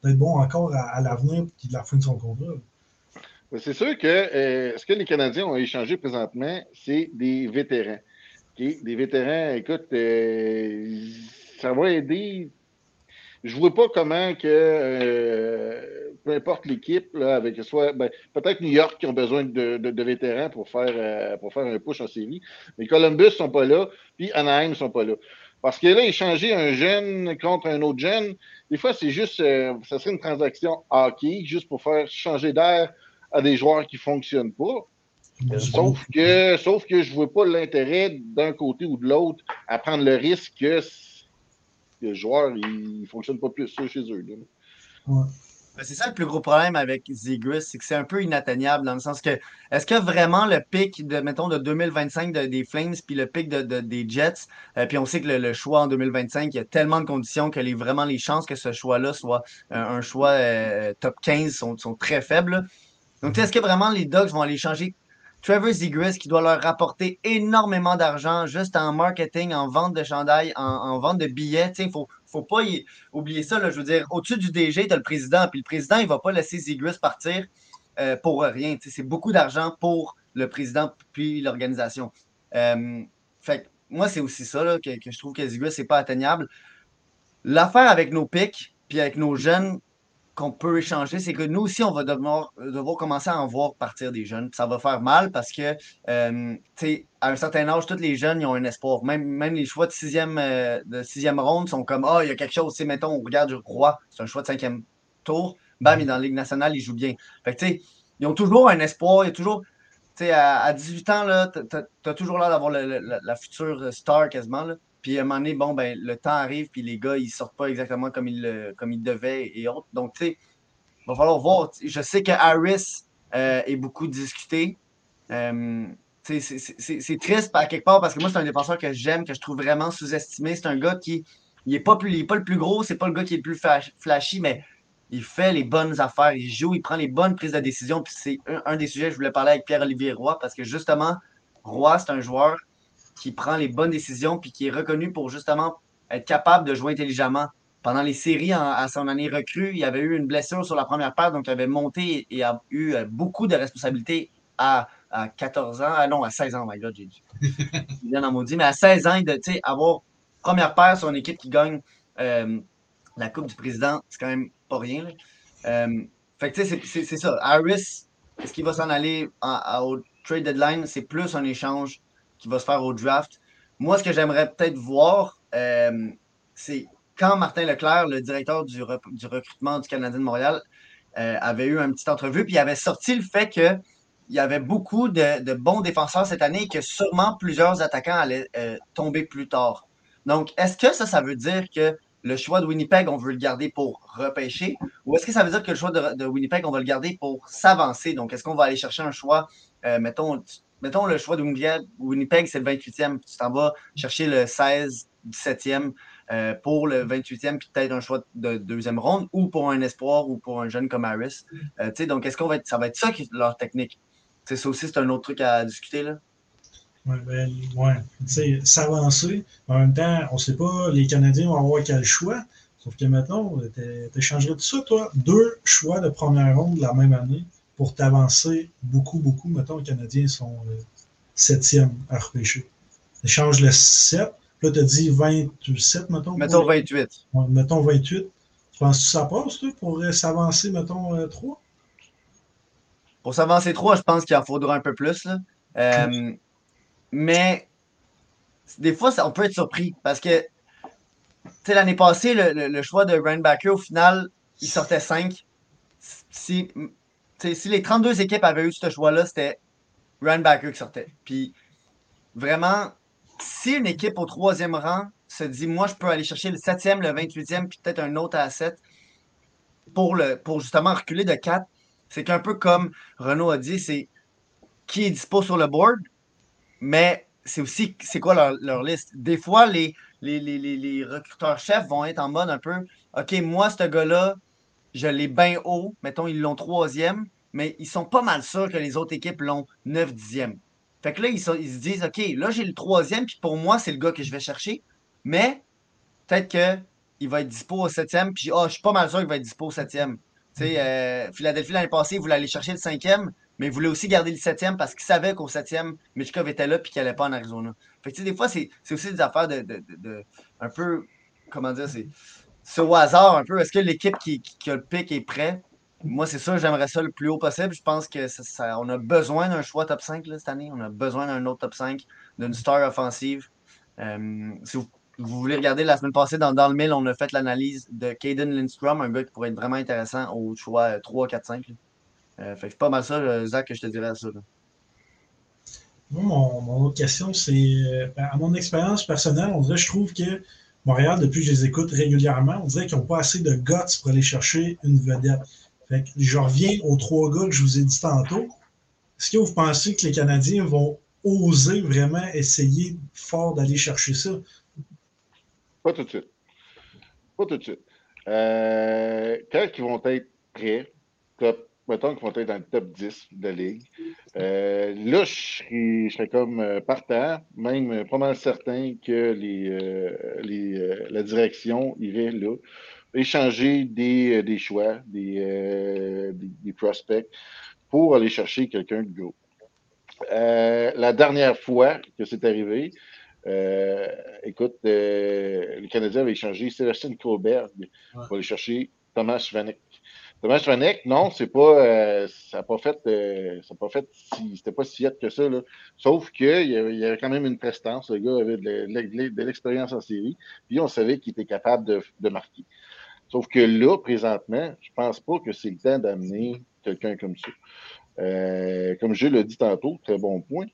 d'être bon encore à, à l'avenir puis de la fin de son contrat. Mais C'est sûr que euh, ce que les Canadiens ont échangé présentement, c'est des vétérans. OK? Des vétérans, écoute, euh, ça va aider. Je vois pas comment que euh, peu importe l'équipe, là, avec soit ben, peut-être New York qui ont besoin de, de- de vétérans pour faire euh, pour faire un push en série, mais Columbus sont pas là, puis Anaheim sont pas là. Parce que là, échanger un jeune contre un autre jeune, des fois, c'est juste, euh, ça serait une transaction hockey, juste pour faire changer d'air à des joueurs qui ne fonctionnent pas. Euh, Sauf que, sauf que je ne vois pas l'intérêt d'un côté ou de l'autre à prendre le risque que, le joueur ne fonctionne pas plus ça chez eux. là. C'est ça le plus gros problème avec Zegris, c'est que c'est un peu inatteignable dans le sens que est-ce que vraiment le pic de, mettons, de 2025 de- des Flames puis le pic de, de- des Jets, euh, puis on sait que le, choix en 2025, il y a tellement de conditions que les, vraiment les chances que ce choix-là soit un choix euh, top 15 sont, sont très faibles. Donc, est-ce que vraiment les Dogs vont aller changer? Trevor Zegris qui doit leur rapporter énormément d'argent juste en marketing, en vente de chandail, en, en vente de billets. Il faut, faut pas oublier ça. là. je veux dire, au-dessus du DG, tu as le président. Puis le président, il ne va pas laisser Zegris partir euh, pour rien. C'est beaucoup d'argent pour le président puis l'organisation. Euh, fait moi, c'est aussi ça que, je trouve que Zegris n'est pas atteignable. L'affaire avec nos pics puis avec nos jeunes qu'on peut échanger, c'est que nous aussi, on va devoir, devoir commencer à en voir partir des jeunes. Ça va faire mal parce que, euh, tu sais, à un certain âge, tous les jeunes, ils ont un espoir. Même, même les choix de sixième, euh, de sixième ronde sont comme, ah, il y a quelque chose. Tu mettons, on regarde du Roi, c'est un choix de cinquième tour. Bam, il est dans la Ligue nationale, il joue bien. Fait que, tu sais, ils ont toujours un espoir. Il y a toujours, tu sais, à, à 18 ans, là, tu as toujours l'air d'avoir la, la future star quasiment, là. Puis à un moment donné, bon, ben, le temps arrive, puis les gars, ils sortent pas exactement comme ils, comme devaient et autres. Donc, tu sais, il va falloir voir. Je sais que Harris euh, est beaucoup discuté. Euh, c'est- triste à quelque part parce que moi, c'est un défenseur que j'aime, que je trouve vraiment sous-estimé. C'est un gars qui il est pas, il est pas le plus gros, c'est pas le gars qui est le plus flash- flashy, mais il fait les bonnes affaires, il joue, il prend les bonnes prises de décision. Puis c'est un, un des sujets que je voulais parler avec Pierre-Olivier Roy parce que justement, Roy, c'est un joueur qui prend les bonnes décisions puis qui est reconnu pour justement être capable de jouer intelligemment. Pendant les séries, en- à son année recrue, il avait eu une blessure sur la première paire, donc il avait monté et a eu euh, beaucoup de responsabilités à, à 14 ans. Ah non, à 16 ans, my God, j'ai dit. Vient en maudit, mais à 16 ans, de, avoir première paire sur une équipe qui gagne euh, la Coupe du Président, c'est quand même pas rien. là. Euh, fait que tu sais, c'est- ça. Harris, est-ce qu'il va s'en aller au trade deadline? C'est plus un échange qui va se faire au draft. Moi, ce que j'aimerais peut-être voir, euh, c'est quand Martin Leclerc, le directeur du, du recrutement du Canadien de Montréal, euh, avait eu une petite entrevue, puis il avait sorti le fait que il y avait beaucoup de, de bons défenseurs cette année et que sûrement plusieurs attaquants allaient euh, tomber plus tard. Donc, est-ce que ça, ça veut dire que le choix de Winnipeg, on veut le garder pour repêcher? Ou est-ce que ça veut dire que le choix de, de Winnipeg, on va le garder pour s'avancer? Donc, est-ce qu'on va aller chercher un choix, mettons, mettons le choix de Winnipeg, c'est le 28e, puis tu t'en vas chercher le 16, 17e euh, pour le 28e, puis peut-être un choix de deuxième ronde, ou pour un espoir, ou pour un jeune comme Harris. Euh, donc, est-ce qu'on va être, ça va être ça qui est leur technique? Tu sais, ça aussi, c'est un autre truc à discuter, là. Ouais, ben, ouais. S'avancer. En même temps, on ne sait pas, les Canadiens vont avoir quel choix. Sauf que maintenant, tu échangerais tout ça, toi? Deux choix de première ronde la même année pour t'avancer beaucoup, beaucoup. Mettons, les Canadiens sont euh, septième à repêcher. Échange le 7. Là, tu as dit 27, mettons. Mettons pour- 28. Ouais, mettons 28. Tu penses que ça passe, toi, pour euh, s'avancer, mettons, euh, 3? Pour s'avancer trop, je pense qu'il en faudra un peu plus. là. Euh, mais des fois, ça- on peut être surpris parce que tu sais, l'année passée, le, le- le choix de Ryan Backer, au final, il sortait 5. Si, tu sais, si les 32 équipes avaient eu ce choix-là, c'était Ryan Backer qui sortait. Puis vraiment, si une équipe au troisième rang se dit Moi, je peux aller chercher le 7e, le 28e, puis peut-être un autre à 7 pour, justement reculer de 4, c'est qu'un peu comme Renaud a dit, c'est qui est dispo sur le board, mais c'est aussi c'est quoi leur, leur liste? Des fois, les, les, les- les recruteurs-chefs vont être en mode un peu OK, moi, ce gars-là, je l'ai bien haut. Mettons, ils l'ont troisième, mais ils sont pas mal sûrs que les autres équipes l'ont 9 dixième. Fait que là, ils, ils se disent OK, là, j'ai le troisième, puis pour moi, c'est le gars que je vais chercher. Mais peut-être qu'il va être dispo au septième, puis ah, je suis pas mal sûr qu'il va être dispo au septième. Tu sais, euh, Philadelphie l'année passée, il voulait aller chercher le cinquième, mais il voulait aussi garder le septième parce qu'il savait qu'au septième, Michkov était là puis qu'il n'allait pas en Arizona. Fait que, tu sais, des fois, c'est c'est aussi des affaires de, de- de- de- un peu, comment dire, c'est c'est au hasard un peu. Est-ce que l'équipe qui, a le pic est prêt? Moi, c'est sûr, j'aimerais ça le plus haut possible. Je pense que ça, ça- on a besoin d'un choix top 5 là, cette année. On a besoin d'un autre top 5, d'une star offensive. Euh, si vous, voulez regarder, la semaine passée, dans, dans le mail, on a fait l'analyse de Caden Lindstrom, un gars qui pourrait être vraiment intéressant au choix euh, 3, 4, 5. là. Euh, fait que pas mal ça, euh, Zach, que je te dirais à ça. là. Mon, mon autre question, c'est euh, ben, à mon expérience personnelle, on dirait je trouve que Montréal, depuis que je les écoute régulièrement, on dirait qu'ils n'ont pas assez de guts pour aller chercher une vedette. Fait je reviens aux trois gars que je vous ai dit tantôt. Est-ce que vous pensez que les Canadiens vont oser vraiment essayer fort d'aller chercher ça? Pas tout de suite. Pas tout de suite. Euh, quand ils vont être prêts, top, mettons qu'ils vont être dans le top 10 de la ligue, euh, là, je serais, comme euh, partant, même pas mal certain que euh, euh, la direction irait là, échanger des, choix, des, prospects pour aller chercher quelqu'un de gros. La dernière fois que c'est arrivé, écoute, les Canadiens avaient échangé Sébastien Colberg pour aller chercher Thomas Vanek. Thomas Vanek, non, c'est pas, euh, ça n'a pas fait, euh, ça pas fait, si, c'était pas si hot que ça, là. Sauf qu'il y, avait- quand même une prestance. Le gars avait de, l'e- de l'expérience en série, puis on savait qu'il était capable de, marquer. Sauf que là, présentement, je pense pas que c'est le temps d'amener quelqu'un comme ça. Euh, comme je l'ai dit tantôt, très bon point.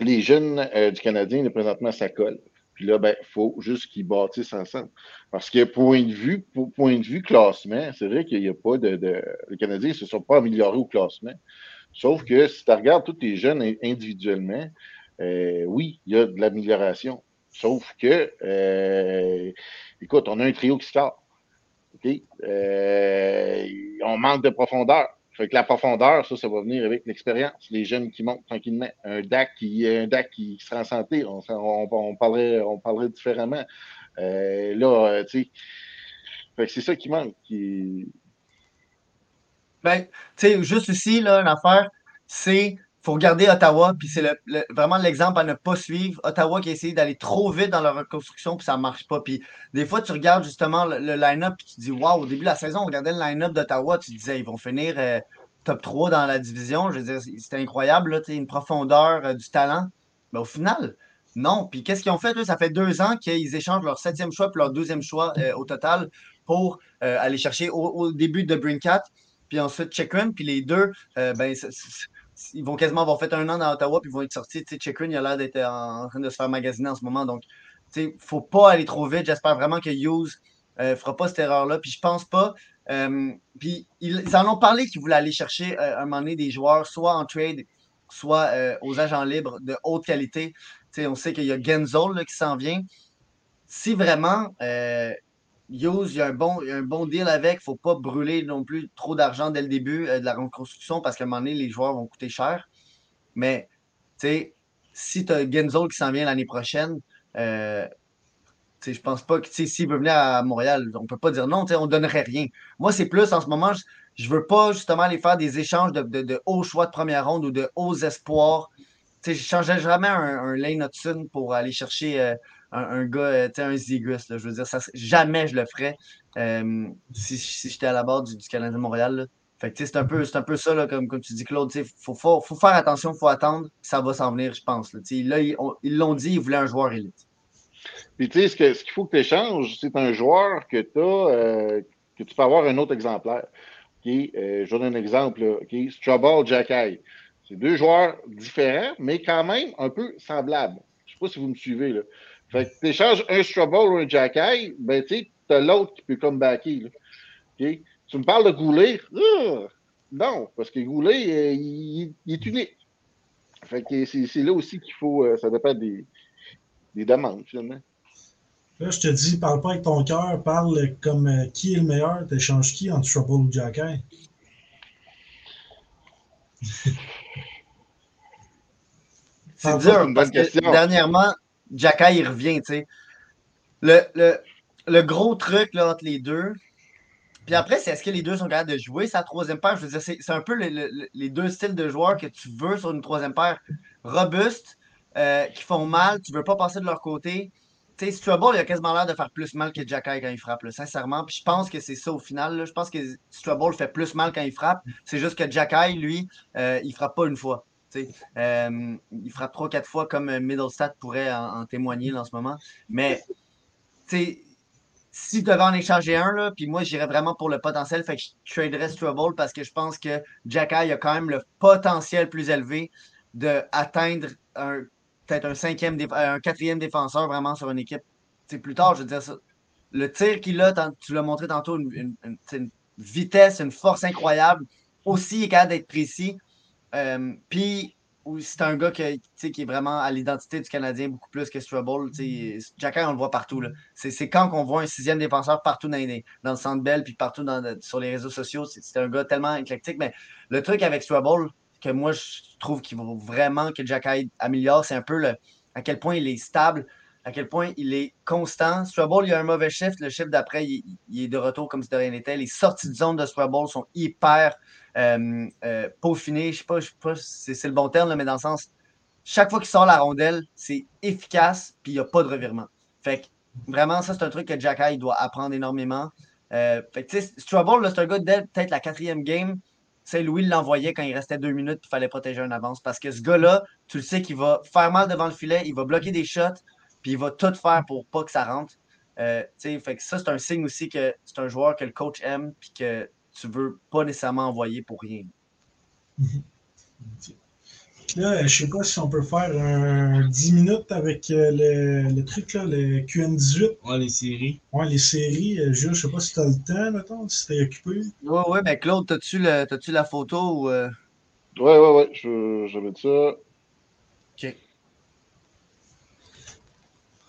Les jeunes du Canadien, présentement, ça colle. Puis là, ben, il faut juste qu'ils bâtissent ensemble. Parce que point de vue, point de vue classement, c'est vrai qu'il n'y a pas de, de- Les Canadiens ne se sont pas améliorés au classement. Sauf que si tu regardes tous les jeunes in- individuellement, euh, oui, il y a de l'amélioration. Sauf que, euh, écoute, on a un trio qui score. OK? Euh, on manque de profondeur. Fait que la profondeur, ça, ça va venir avec l'expérience. Les jeunes qui montent tranquillement. Un DAC qui, un DAC qui sera en santé, on, on, on parlerait, on parlerait différemment. Euh, là, euh, tu sais, fait que c'est ça qui manque. Qui... Ben, tu sais, juste ici, là, une affaire, c'est faut regarder Ottawa, puis c'est vraiment l'exemple à ne pas suivre. Ottawa qui a essayé d'aller trop vite dans leur reconstruction, puis ça ne marche pas. Puis des fois, tu regardes justement le, line-up, puis tu te dis, waouh, au début de la saison, on regardait le line-up d'Ottawa, tu disais, ils vont finir euh, top 3 dans la division. Je veux dire, c'était incroyable, là, une profondeur, euh, du talent. Mais au final, non. Puis qu'est-ce qu'ils ont fait? Ça fait deux ans qu'ils échangent leur septième choix puis leur deuxième choix euh, au total pour aller chercher au, début de Brinkat, puis ensuite Chikrin. Puis les deux, ben, c'est- ils vont quasiment avoir fait un an dans Ottawa, puis ils vont être sortis. Tu sais, Chikrin, il a l'air d'être en, train de se faire magasiner en ce moment. Donc, tu sais, faut pas aller trop vite. J'espère vraiment que Hughes ne fera pas cette erreur-là. Puis je pense pas. euh, puis ils, en ont parlé qu'ils voulaient aller chercher euh, à un moment donné des joueurs, soit en trade, soit euh, aux agents libres de haute qualité. Tu sais, on sait qu'il y a Genzo là, qui s'en vient. Si vraiment euh, Hughes, il y a un bon, il y a un bon deal avec, il ne faut pas brûler non plus trop d'argent dès le début euh, de la reconstruction parce qu'à un moment donné, les joueurs vont coûter cher. Mais tu sais, si tu as Genzo qui s'en vient l'année prochaine, euh, je pense pas que s'il veut venir à Montréal, on peut pas dire non, on donnerait rien. Moi, c'est plus en ce moment, je, je veux pas justement aller faire des échanges de, de hauts choix de première ronde ou de hauts espoirs. Je changerais jamais un, un Lane Hudson pour aller chercher euh, un, gars, euh, un là. Je veux dire, jamais je le ferais euh, si, si j'étais à la barre du, du Montréal. Fait c'est un peu, c'est un peu ça, là, comme, comme tu dis, Claude. Il faut, faut, faut faire attention, il faut attendre. Ça va s'en venir, je pense. Là, là ils on- ils l'ont dit, ils voulaient un joueur élite. Puis tu sais, ce qu'il faut que tu échanges, c'est un joueur que tu que tu peux avoir un autre exemplaire. OK? Euh, je donne un exemple. Là, OK? Strubble, Jacky. C'est deux joueurs différents, mais quand même un peu semblables. Je sais pas si vous me suivez. Là. Fait que tu échanges un Strubble ou un Jacky, ben tu as l'autre qui peut comme backer. Tu me parles de Goulet? Ah! non, parce que Goulet, euh, il, est unique. Fait que c'est là aussi qu'il faut. euh, ça dépend des, des demandes, finalement. Là, je te dis, parle pas avec ton cœur, parle comme euh, qui est le meilleur. T'échanges qui entre Trouble ou Jacky? C'est dur, c'est une bonne parce que dernièrement, Jacky, il revient, tu sais. Le, le, le gros truc là, entre les deux, puis après, c'est est-ce que les deux sont capables de jouer sa troisième paire? Je veux dire, c'est c'est un peu le- le- le- les deux styles de joueurs que tu veux sur une troisième paire. Robustes, euh, qui font mal, tu veux pas passer de leur côté. Tu sais, Strubble, il a quasiment l'air de faire plus mal que Jacky quand il frappe, là, sincèrement. Puis je pense que c'est ça au final. là. Je pense que Strubble fait plus mal quand il frappe. C'est juste que Jacky, lui, euh, il frappe pas une fois. Euh, il frappe trois, quatre fois comme euh, Middlestat pourrait en, témoigner là, en ce moment. Mais si je devais en échanger un, puis moi, j'irais vraiment pour le potentiel, fait que je traderais Strubble parce que je pense que Jacky a quand même le potentiel plus élevé d'atteindre peut-être un cinquième, euh, un quatrième défenseur vraiment sur une équipe. Plus tard, je veux dire, ça, le tir qu'il a, tu l'as montré tantôt, une, une- une vitesse, une force incroyable. Aussi, il est capable d'être précis. Euh, Puis, c'est un gars que, qui est vraiment à l'identité du Canadien beaucoup plus que Strubble. sais. Jacky, on le voit partout. C'est quand qu'on voit un sixième défenseur partout dans, les- dans le centre belle puis partout dans- sur les réseaux sociaux. C'est un gars tellement éclectique. Mais le truc avec Strubble, que moi, je trouve qu'il vaut vraiment que Jacky améliore, c'est un peu le, à quel point il est stable, à quel point il est constant. Strubble, il a un mauvais shift. Le shift d'après, il, est de retour comme si de rien n'était. Les sorties de zone de Strubble sont hyper euh, euh, peaufinées. Je je sais pas si c'est le bon terme, mais dans le sens, chaque fois qu'il sort la rondelle, c'est efficace, puis il n'y a pas de revirement. Fait que vraiment, ça, c'est un truc que Jacky il doit apprendre énormément. Euh, fait que, là, c'est un gars dès peut-être la quatrième game. Louis l'envoyait quand il restait deux minutes il fallait protéger un avance. Parce que ce gars-là, tu le sais qu'il va faire mal devant le filet, il va bloquer des shots, puis il va tout faire pour pas que ça rentre. Euh, tu sais, fait que ça, c'est un signe aussi que c'est un joueur que le coach aime, puis que tu veux pas nécessairement envoyer pour rien. Là, je sais pas si on peut faire un 10 minutes avec euh, le, le truc, là, le QM18. Ouais, les séries. Ouais, les séries. euh, Jules, je sais pas si tu as le temps, mettons, si t'es occupé. Ouais, ouais, mais Claude, t'as-tu le- t'as-tu la photo ou. euh, Ouais, ouais, ouais, je, je vais dire ça.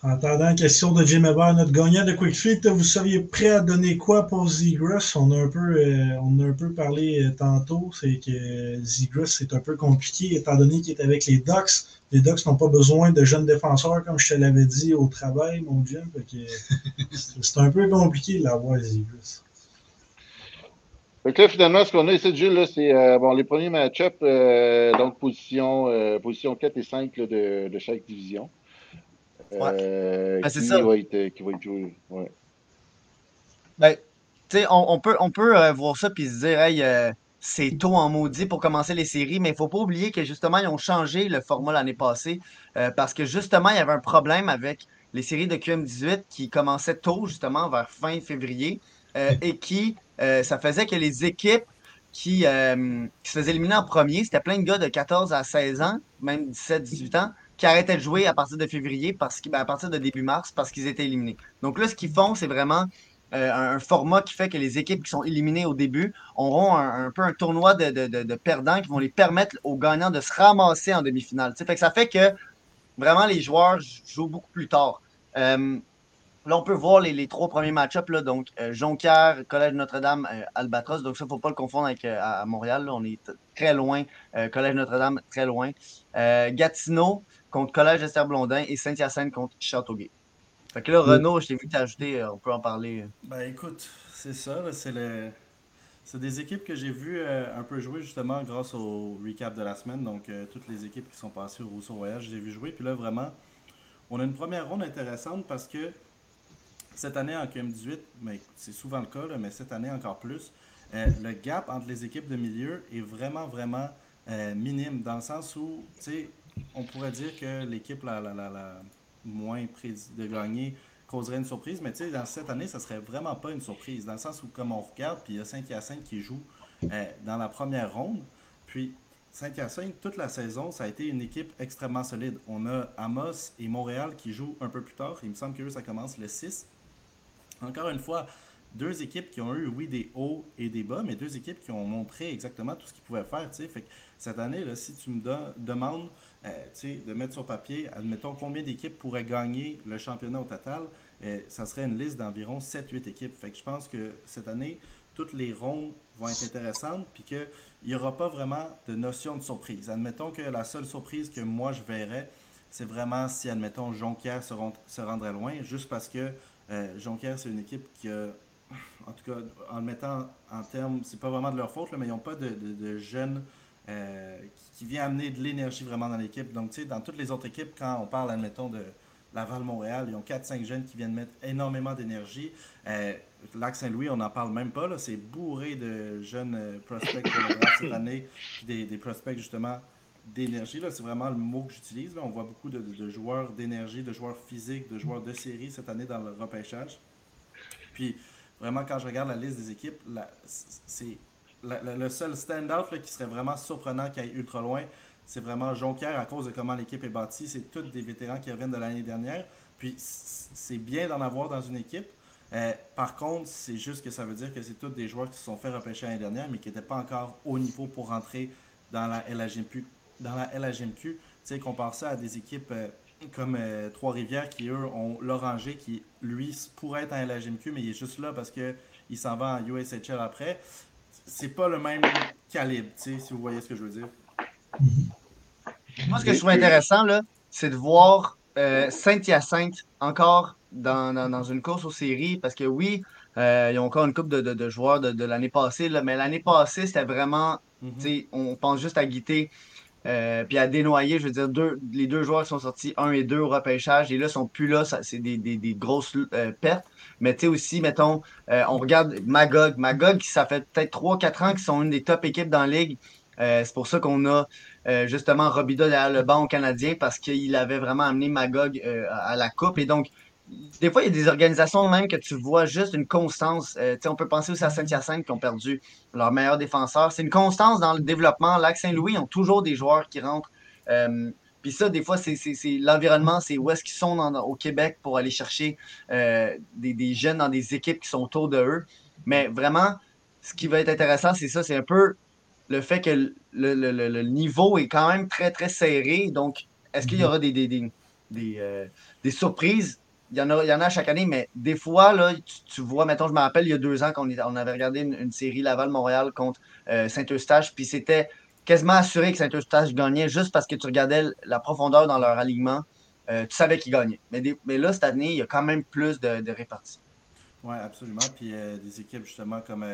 En attendant, question de Jim Hébert, notre gagnant de Quick Fit, vous seriez prêt à donner quoi pour Zegras? On a un peu, euh, on a un peu parlé euh, tantôt, c'est que Zegras, c'est un peu compliqué étant donné qu'il est avec les Ducks. Les Ducks n'ont pas besoin de jeunes défenseurs, comme je te l'avais dit au travail, mon Jim. C'est un peu compliqué de l'avoir, Zegras. Là, finalement, ce qu'on a ici, là, c'est euh, bon, les premiers match-up, euh, donc position, euh, position 4 et 5 là, de, de chaque division. Euh, Ben, qui, ça. Va être, qui va être joué. Ouais. Ben, tu sais, on, on peut, on peut euh, voir ça puis se dire, hey, euh, c'est tôt en maudit pour commencer les séries, mais il faut pas oublier que justement, ils ont changé le format l'année passée euh, parce que justement, il y avait un problème avec les séries de QM18 qui commençaient tôt, justement, vers fin février, euh, et qui, euh, ça faisait que les équipes qui, euh, qui se faisaient éliminer en premier, c'était plein de gars de 14 à 16 ans, même 17, 18 ans, qui arrêtaient de jouer à partir de février, parce ben, à partir de début mars, parce qu'ils étaient éliminés. Donc là, ce qu'ils font, c'est vraiment euh, un, format qui fait que les équipes qui sont éliminées au début auront un, peu un tournoi de, perdants qui vont les permettre aux gagnants de se ramasser en demi-finale. Ça fait que vraiment les joueurs jouent beaucoup plus tard. Euh, là, on peut voir les, trois premiers match-ups. Donc, euh, Jonquière, Collège Notre-Dame, euh, Albatros. Donc, ça, faut pas le confondre avec à, Montréal. On est très loin. Collège Notre-Dame, très loin. Gatineau contre Collège Esther Blondin et Saint-Hyacinthe contre Châteauguay. Fait que là, Renaud, je t'ai vu t'ajouter, euh, on peut en parler. euh. Ben écoute, c'est ça, c'est le... C'est des équipes que j'ai vues euh, un peu jouer justement grâce au recap de la semaine. Donc, euh, toutes les équipes qui sont passées au Rousseau Voyage, je les ai vues jouer. Puis là, vraiment, on a une première ronde intéressante parce que cette année en QM18, mais c'est souvent le cas, là, mais cette année encore plus, euh, le gap entre les équipes de milieu est vraiment, vraiment euh, minime dans le sens où, tu sais, on pourrait dire que l'équipe la, la, la, la moins prédit de gagner causerait une surprise, mais tu dans cette année, ça serait vraiment pas une surprise, dans le sens où, comme on regarde, puis il y a Saint-Hyacinthe qui joue euh, dans la première ronde, puis Saint-Hyacinthe, toute la saison, ça a été une équipe extrêmement solide. On a Amos et Montréal qui jouent un peu plus tard. Il me semble que eux, ça commence le 6. Encore une fois, deux équipes qui ont eu, oui, des hauts et des bas, mais deux équipes qui ont montré exactement tout ce qu'ils pouvaient faire. tu sais. Fait que cette année, là, si tu me demandes euh, de mettre sur papier, admettons combien d'équipes pourraient gagner le championnat au total, euh, ça serait une liste d'environ 7-8 équipes. Fait que je pense que cette année, toutes les rondes vont être intéressantes, puis qu'il n'y aura pas vraiment de notion de surprise. Admettons que la seule surprise que moi je verrais, c'est vraiment si, admettons, Jonquière se, rend- se rendrait loin, juste parce que euh, Jonquière, c'est une équipe qui en tout cas, en le mettant en termes, c'est pas vraiment de leur faute, là, mais ils n'ont pas de, de- de jeunes euh, qui, vient amener de l'énergie vraiment dans l'équipe. Donc, tu sais, dans toutes les autres équipes, quand on parle, admettons, de Laval-Montréal, ils ont 4-5 jeunes qui viennent mettre énormément d'énergie. Euh, Lac-Saint-Louis, on n'en parle même pas. C'est bourré de jeunes euh, prospects cette année, des, des prospects justement d'énergie. C'est vraiment le mot que j'utilise. On voit beaucoup de, de- joueurs d'énergie, de joueurs physiques, de joueurs de série cette année dans le repêchage. Puis vraiment, quand je regarde la liste des équipes, c'est le seul stand-out qui serait vraiment surprenant qui aille ultra loin, c'est vraiment Jonquière à cause de comment l'équipe est bâtie. C'est tous des vétérans qui reviennent de l'année dernière. Puis c'est bien d'en avoir dans une équipe. Euh, par contre, c'est juste que ça veut dire que c'est tous des joueurs qui se sont fait repêcher l'année dernière, mais qui n'étaient pas encore au niveau pour rentrer dans la LHMQ. Dans la tu sais, ça à des équipes euh, comme euh, Trois-Rivières qui, eux, ont l'Oranger qui, lui, pourrait être en LHMQ, mais il est juste là parce qu'il s'en va en USHL après. C'est pas le même calibre, tu sais, si vous voyez ce que je veux dire. Moi, ce que je trouve intéressant, là, c'est de voir euh, Saint-Hyacinthe encore dans, dans, dans une course aux séries. Parce que oui, euh, ils ont encore une coupe de, de, de joueurs de, de l'année passée. Là, mais l'année passée, c'était vraiment. tu sais, On pense juste à Guité. Euh, puis à dénoyer, je veux dire, deux, les deux joueurs qui sont sortis 1 et 2 au repêchage, et là, sont plus là, c'est des, grosses euh, pertes. Mais tu sais aussi, mettons, euh, on regarde Magog. Magog, ça fait peut-être 3-4 ans qu'ils sont une des top équipes dans la ligue. Euh, c'est pour ça qu'on a justement Robida derrière le banc au Canadien parce qu'il avait vraiment amené Magog à la coupe. Et donc, des fois, il y a des organisations même que tu vois juste une constance. Euh, on peut penser aussi à Saint-Hyacinthe qui ont perdu leur meilleur défenseur. C'est une constance dans le développement. Lac-Saint-Louis ont toujours des joueurs qui rentrent. Euh, puis ça, des fois, c'est l'environnement, c'est où est-ce qu'ils sont dans- au Québec pour aller chercher euh, des, des jeunes dans des équipes qui sont autour de eux. Mais vraiment, ce qui va être intéressant, c'est ça, c'est un peu le fait que le, le- le- le niveau est quand même très, très serré. Donc, est-ce qu'il y aura des, des, des, des, des surprises? Il y, en a, il y en a chaque année, mais des fois, là, tu, vois, mettons, je me rappelle, il y a deux ans qu'on on avait regardé une, série Laval-Montréal contre euh, Saint-Eustache, puis c'était quasiment assuré que Saint-Eustache gagnait juste parce que tu regardais la profondeur dans leur alignement. Euh, tu savais qu'ils gagnaient. Mais, là, cette année, il y a quand même plus de, de réparties. Oui, absolument. Puis euh, des équipes justement comme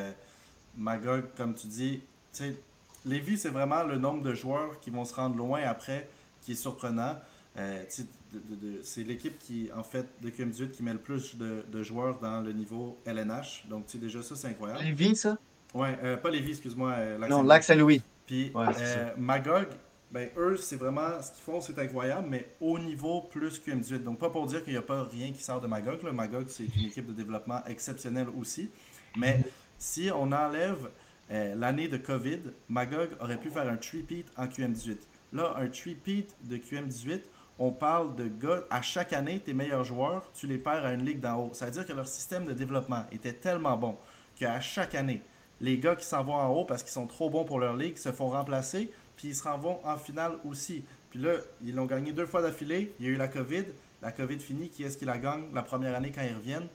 Magog, comme tu dis, tu sais, Lévis, c'est vraiment le nombre de joueurs qui vont se rendre loin après qui est surprenant. Euh, tu sais, de- de- de- c'est l'équipe qui, en fait, de QM18 qui met le plus de, de joueurs dans le niveau LNH. Donc, déjà, ça, c'est incroyable. Lévis, ça? Oui, pas Lévis, excuse-moi. euh, Non, Lac-Saint-Louis. Puis Ouais, c'est euh. Magog, ben, eux, c'est vraiment ce qu'ils font, c'est incroyable, mais au niveau plus QM18. Donc, pas pour dire qu'il n'y a pas rien qui sort de Magog. là. Magog, c'est une équipe de développement exceptionnelle aussi. Mais si on enlève euh, l'année de COVID, Magog aurait pu faire un three-peat en QM18. Là, un three-peat de QM18, on parle de gars, à chaque année, tes meilleurs joueurs, tu les perds à une ligue d'en haut. Ça veut dire que leur système de développement était tellement bon qu'à chaque année, les gars qui s'en vont en haut parce qu'ils sont trop bons pour leur ligue se font remplacer, puis ils se en vont en finale aussi. Puis là, ils l'ont gagné deux fois d'affilée. Il y a eu la COVID. La COVID finie. Qui est-ce qui la gagne la première année quand ils reviennent?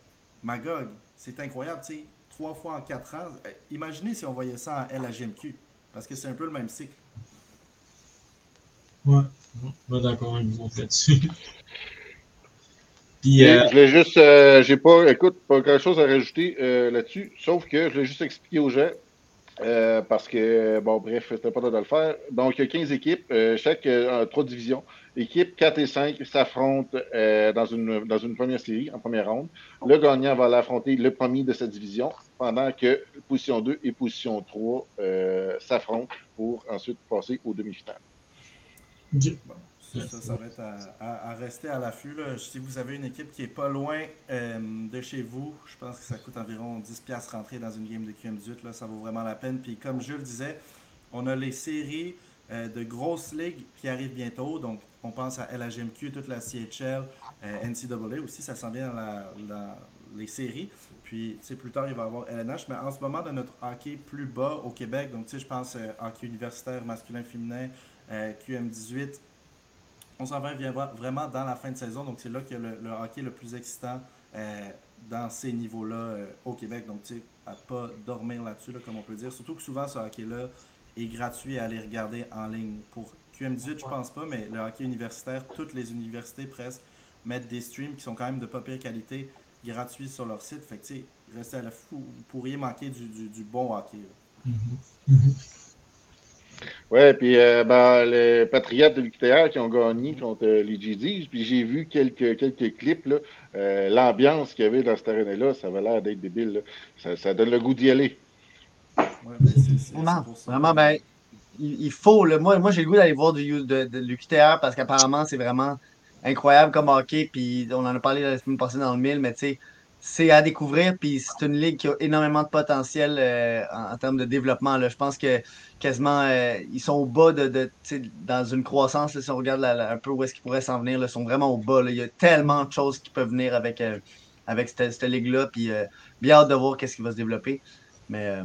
Magog. C'est incroyable, tu sais. Trois fois en quatre ans. Euh, Imaginez si on voyait ça en LHGMQ. Parce que c'est un peu le même cycle. Ouais. Pas d'accord avec vous là-dessus. Puis, euh, Je voulais juste, euh, j'ai pas, écoute, pas grand chose à rajouter euh, là-dessus, sauf que je voulais juste expliquer aux gens, parce que, bon, bref, c'était pas de le faire. Donc, il y a 15 équipes, chaque trois divisions. Équipes 4 et 5 s'affrontent dans, une, dans une première série, en première ronde. Le gagnant va aller affronter le premier de cette division, pendant que position 2 et position 3 euh, s'affrontent pour ensuite passer aux demi-finales. Ça, ça, va être à, rester à l'affût. Si vous avez une équipe qui est pas loin euh, de chez vous, je pense que ça coûte environ 10$ rentrer dans une game de QM18. Là, ça vaut vraiment la peine. Puis comme je le disais, on a les séries euh, de grosses ligues qui arrivent bientôt. Donc on pense à LHMQ, toute la CHL, euh, NCAA aussi, ça s'en vient dans, la- dans les séries. Puis, plus tard, il va y avoir LNH. Mais en ce moment, de notre hockey plus bas au Québec, donc, je pense hockey universitaire, masculin, féminin, euh, QM18, on s'en va vraiment dans la fin de saison. Donc, c'est là que le, le hockey le plus excitant euh, dans ces niveaux-là euh, au Québec. Donc, tu sais, à pas dormir là-dessus, là, comme on peut dire. Surtout que souvent, ce hockey-là est gratuit à aller regarder en ligne. Pour QM18, je pense pas, mais le hockey universitaire, toutes les universités presque mettent des streams qui sont quand même de pas pire qualité gratuits sur leur site. Fait que, tu sais, restez à la fou, vous pourriez manquer du, bon hockey. là. Ouais, puis euh, ben, les Patriotes de l'UQTR qui ont gagné contre euh, les GDs, puis j'ai vu quelques, quelques clips, là. Euh, l'ambiance qu'il y avait dans cette arène-là, ça avait l'air d'être débile, là. Ça, ça donne le goût d'y aller. Vraiment, vraiment, ben, il, il faut. là. moi, moi j'ai le goût d'aller voir du, de, de l'UQTR parce qu'apparemment, c'est vraiment incroyable comme hockey. Puis on en a parlé la semaine passée dans le 1000, mais tu sais, c'est à découvrir. Puis c'est une ligue qui a énormément de potentiel euh, en, en termes de développement. Là. Je pense que quasiment, euh, ils sont au bas de, dans une croissance. là, si on regarde la- la- un peu où est-ce qu'ils pourraient s'en venir, là, ils sont vraiment au bas. là. Il y a tellement de choses qui peuvent venir avec, euh, avec cette, cette ligue-là. Puis bien hâte de voir qu'est-ce qui va se développer. Mais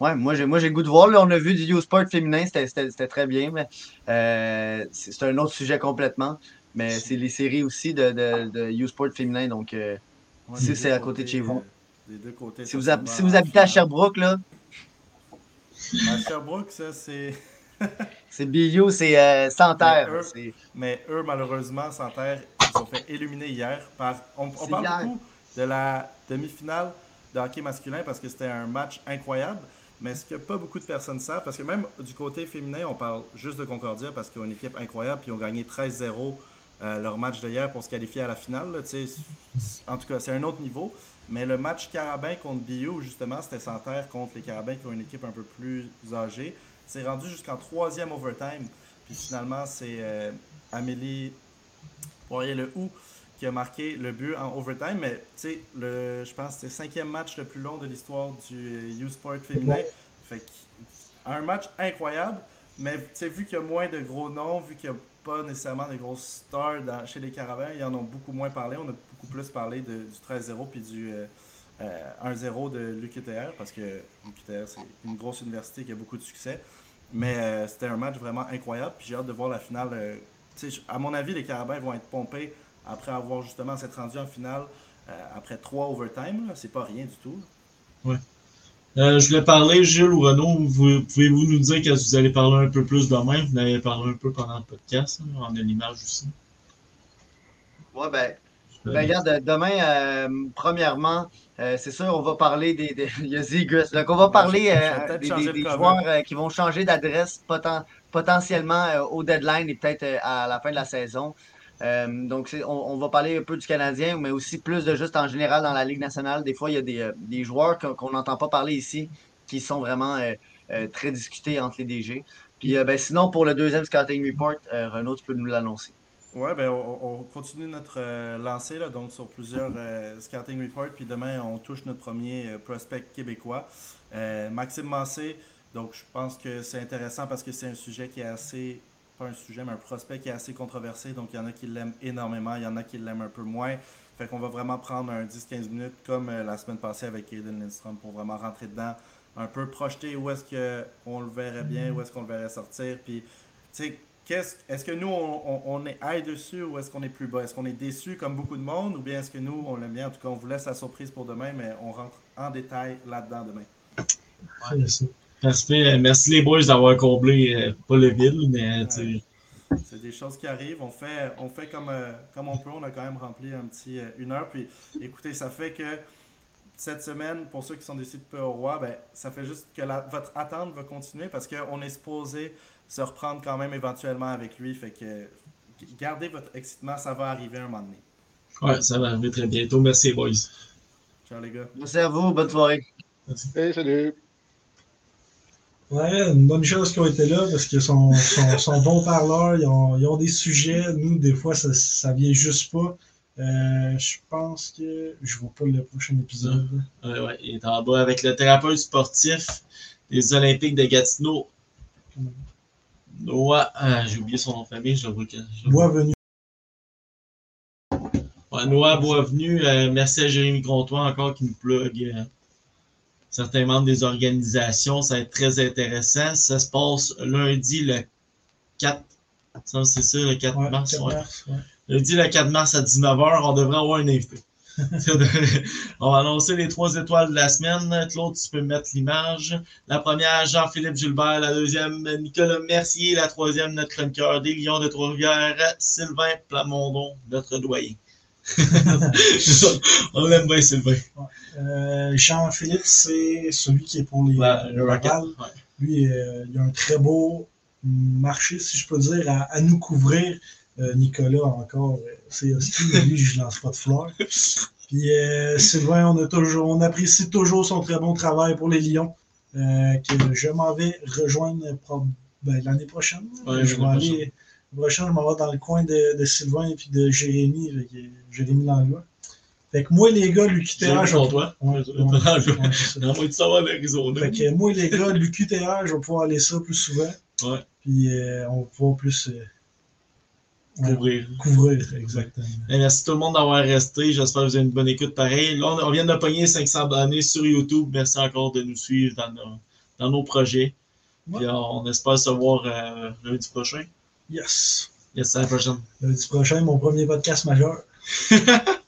Ouais, moi j'ai moi j'ai le goût de voir. Là, on a vu du U-Sport féminin, c'était- c'était c'était très bien, mais c'est c'est un autre sujet complètement. Mais c'est les séries aussi de, de, de U-Sport féminin, donc Ouais, si c'est à côté de chez vous. euh, des deux côtés, Si vous, si habitez à finale. Sherbrooke, là, À Sherbrooke, ça, c'est. c'est BU, c'est euh, Santerre. Mais eux, c'est- mais eux, malheureusement, Santerre, ils se sont fait éliminer hier. Par, on, parle hier. beaucoup de la demi-finale de hockey masculin parce que c'était un match incroyable. Mais ce que pas beaucoup de personnes savent, parce que même du côté féminin, on parle juste de Concordia parce qu'ils ont une équipe incroyable, puis ils ont gagné 13-0 euh, leur match d'hier pour se qualifier à la finale. là, en tout cas, c'est un autre niveau. Mais le match Carabin contre BU, justement, c'était Santerre contre les Carabins qui ont une équipe un peu plus âgée. C'est rendu jusqu'en troisième overtime. Puis finalement, c'est euh, Amélie Poirier-Le Hou qui a marqué le but en overtime. Mais tu sais, le- je pense que c'est le cinquième match le plus long de l'histoire du U-Sport féminin. Fait que, un match incroyable. Mais vu qu'il y a moins de gros noms, vu qu'il n'y a pas nécessairement de grosses stars chez les Caravans, ils en ont beaucoup moins parlé. On a beaucoup plus parlé de- du 13-0 puis du euh, euh, 1-0 de l'UQTR parce que l'UQTR, c'est une grosse université qui a beaucoup de succès. Mais euh, c'était un match vraiment incroyable. Puis j'ai hâte de voir la finale. euh, à mon avis, les Carabins vont être pompés après avoir justement s'être rendus en finale euh, après trois overtime. C'est pas rien du tout. Ouais. Euh, je voulais parler, Gilles ou Renaud, vous- pouvez-vous nous dire que vous allez parler un peu plus demain? Vous en avez parlé un peu pendant le podcast, hein, on a l'image aussi. Ouais, ben, ben, regarde, demain, euh, premièrement, euh, c'est sûr, on va parler des. des- il y a Zigus. Donc, on va parler je vais euh, peut-être des, joueurs euh, qui vont changer d'adresse poten- potentiellement euh, au deadline et peut-être euh, à la fin de la saison. Euh, donc, on, va parler un peu du Canadien, mais aussi plus de juste en général dans la Ligue nationale. Des fois, il y a des, euh, joueurs qu'on n'entend pas parler ici qui sont vraiment euh, très discutés entre les DG. Puis, ben, sinon, pour le deuxième scouting report, Renaud, tu peux nous l'annoncer. Ouais, ben on, on continue notre lancée là, donc sur plusieurs scouting reports. Puis demain, on touche notre premier prospect québécois, Maxime Massé. Donc je pense que c'est intéressant parce que c'est un sujet qui est assez, pas un sujet, mais un prospect qui est assez controversé. Donc il y en a qui l'aiment énormément, il y en a qui l'aiment un peu moins. Fait qu'on va vraiment prendre un 10-15 minutes comme euh, la semaine passée avec Aiden Lindstrom pour vraiment rentrer dedans, un peu projeter où est-ce qu'on le verrait bien, où est-ce qu'on le verrait sortir. Puis, tu sais, qu'est-ce- est-ce que nous, on, on- on est high dessus ou est-ce qu'on est plus bas? Est-ce qu'on est déçu comme beaucoup de monde ou bien est-ce que nous, on l'aime bien? En tout cas, on vous laisse la surprise pour demain, mais on rentre en détail là-dedans demain. Ouais. Parfait. Merci les boys d'avoir comblé, euh, pas le vide, mais tu sais, C'est des choses qui arrivent. On fait, on fait comme, euh, comme on peut. On a quand même rempli un petit euh, une heure. Puis écoutez, ça fait que cette semaine, pour ceux qui sont des sites peu au roi, ben, ça fait juste que la- votre attente va continuer parce qu'on est supposé se reprendre quand même éventuellement avec lui. Fait que gardez votre excitement, ça va arriver un moment donné. ouais, ça va arriver très bientôt. Merci les boys. Ciao les gars. Merci à vous, bonne soirée. Hey, salut. Ouais, une bonne chose qu'ils ont été là parce qu'ils sont, sont, sont bons parleurs, ils ont, ils ont des sujets. Nous, des fois, ça, ça vient juste pas. Euh, je pense que je vois pas le prochain épisode. Ouais, ouais, il est en bas avec le thérapeute sportif des Olympiques de Gatineau. Noah, ah, j'ai oublié son nom de famille, je le vois que. je le vois. Bois venu. Ouais, Noah Boisvenu, euh, merci à Jérémy Comtois encore qui nous plug euh, certains membres des organisations. Ça va être très intéressant. Ça se passe lundi le 4. ça, C'est ça, le 4 Ouais, mars. 4 ouais. mars, ouais. Lundi le 4 mars à 19h, on devrait avoir un invité. on va annoncer les trois étoiles de la semaine. Claude, tu peux mettre l'image. La première, Jean-Philippe Gilbert. La deuxième, Nicolas Mercier. La troisième, notre chroniqueur des Lions de Trois-Rivières, Sylvain Plamondon, notre doyen. On l'aime bien, Sylvain. Euh, Jean-Philippe, c'est celui qui est pour les, le Rocket. Lui, euh, il a un très beau marché, si je peux dire, à, à nous couvrir. Euh, Nicolas, encore, c'est hostile, mais lui, je lance pas de fleurs. Puis Sylvain, on, a toujours, on apprécie toujours son très bon travail pour les Lions, que je m'en vais rejoindre ben, l'année prochaine. Ouais, je vais aller, l'année prochaine, je m'en vais dans le coin de, de Sylvain et puis de Jérémy, Jérémy Langlois. Fait que moi, les gars, Jérémy je vais- Comtois. Ouais, l'Arizona. Fait que moi, les gars, l'UQTR, je vais pouvoir aller ça plus souvent. Ouais. Puis euh, on va pouvoir plus euh, Couvrir. couvrir, exactement. Et merci tout le monde d'avoir resté. J'espère que vous avez une bonne écoute pareil. Là, on, on vient de pogner 500 abonnés sur YouTube. Merci encore de nous suivre dans nos, dans nos projets. Puis, on, on espère se voir euh, lundi prochain. Yes. Yes, à la prochaine. Lundi prochain, mon premier podcast majeur.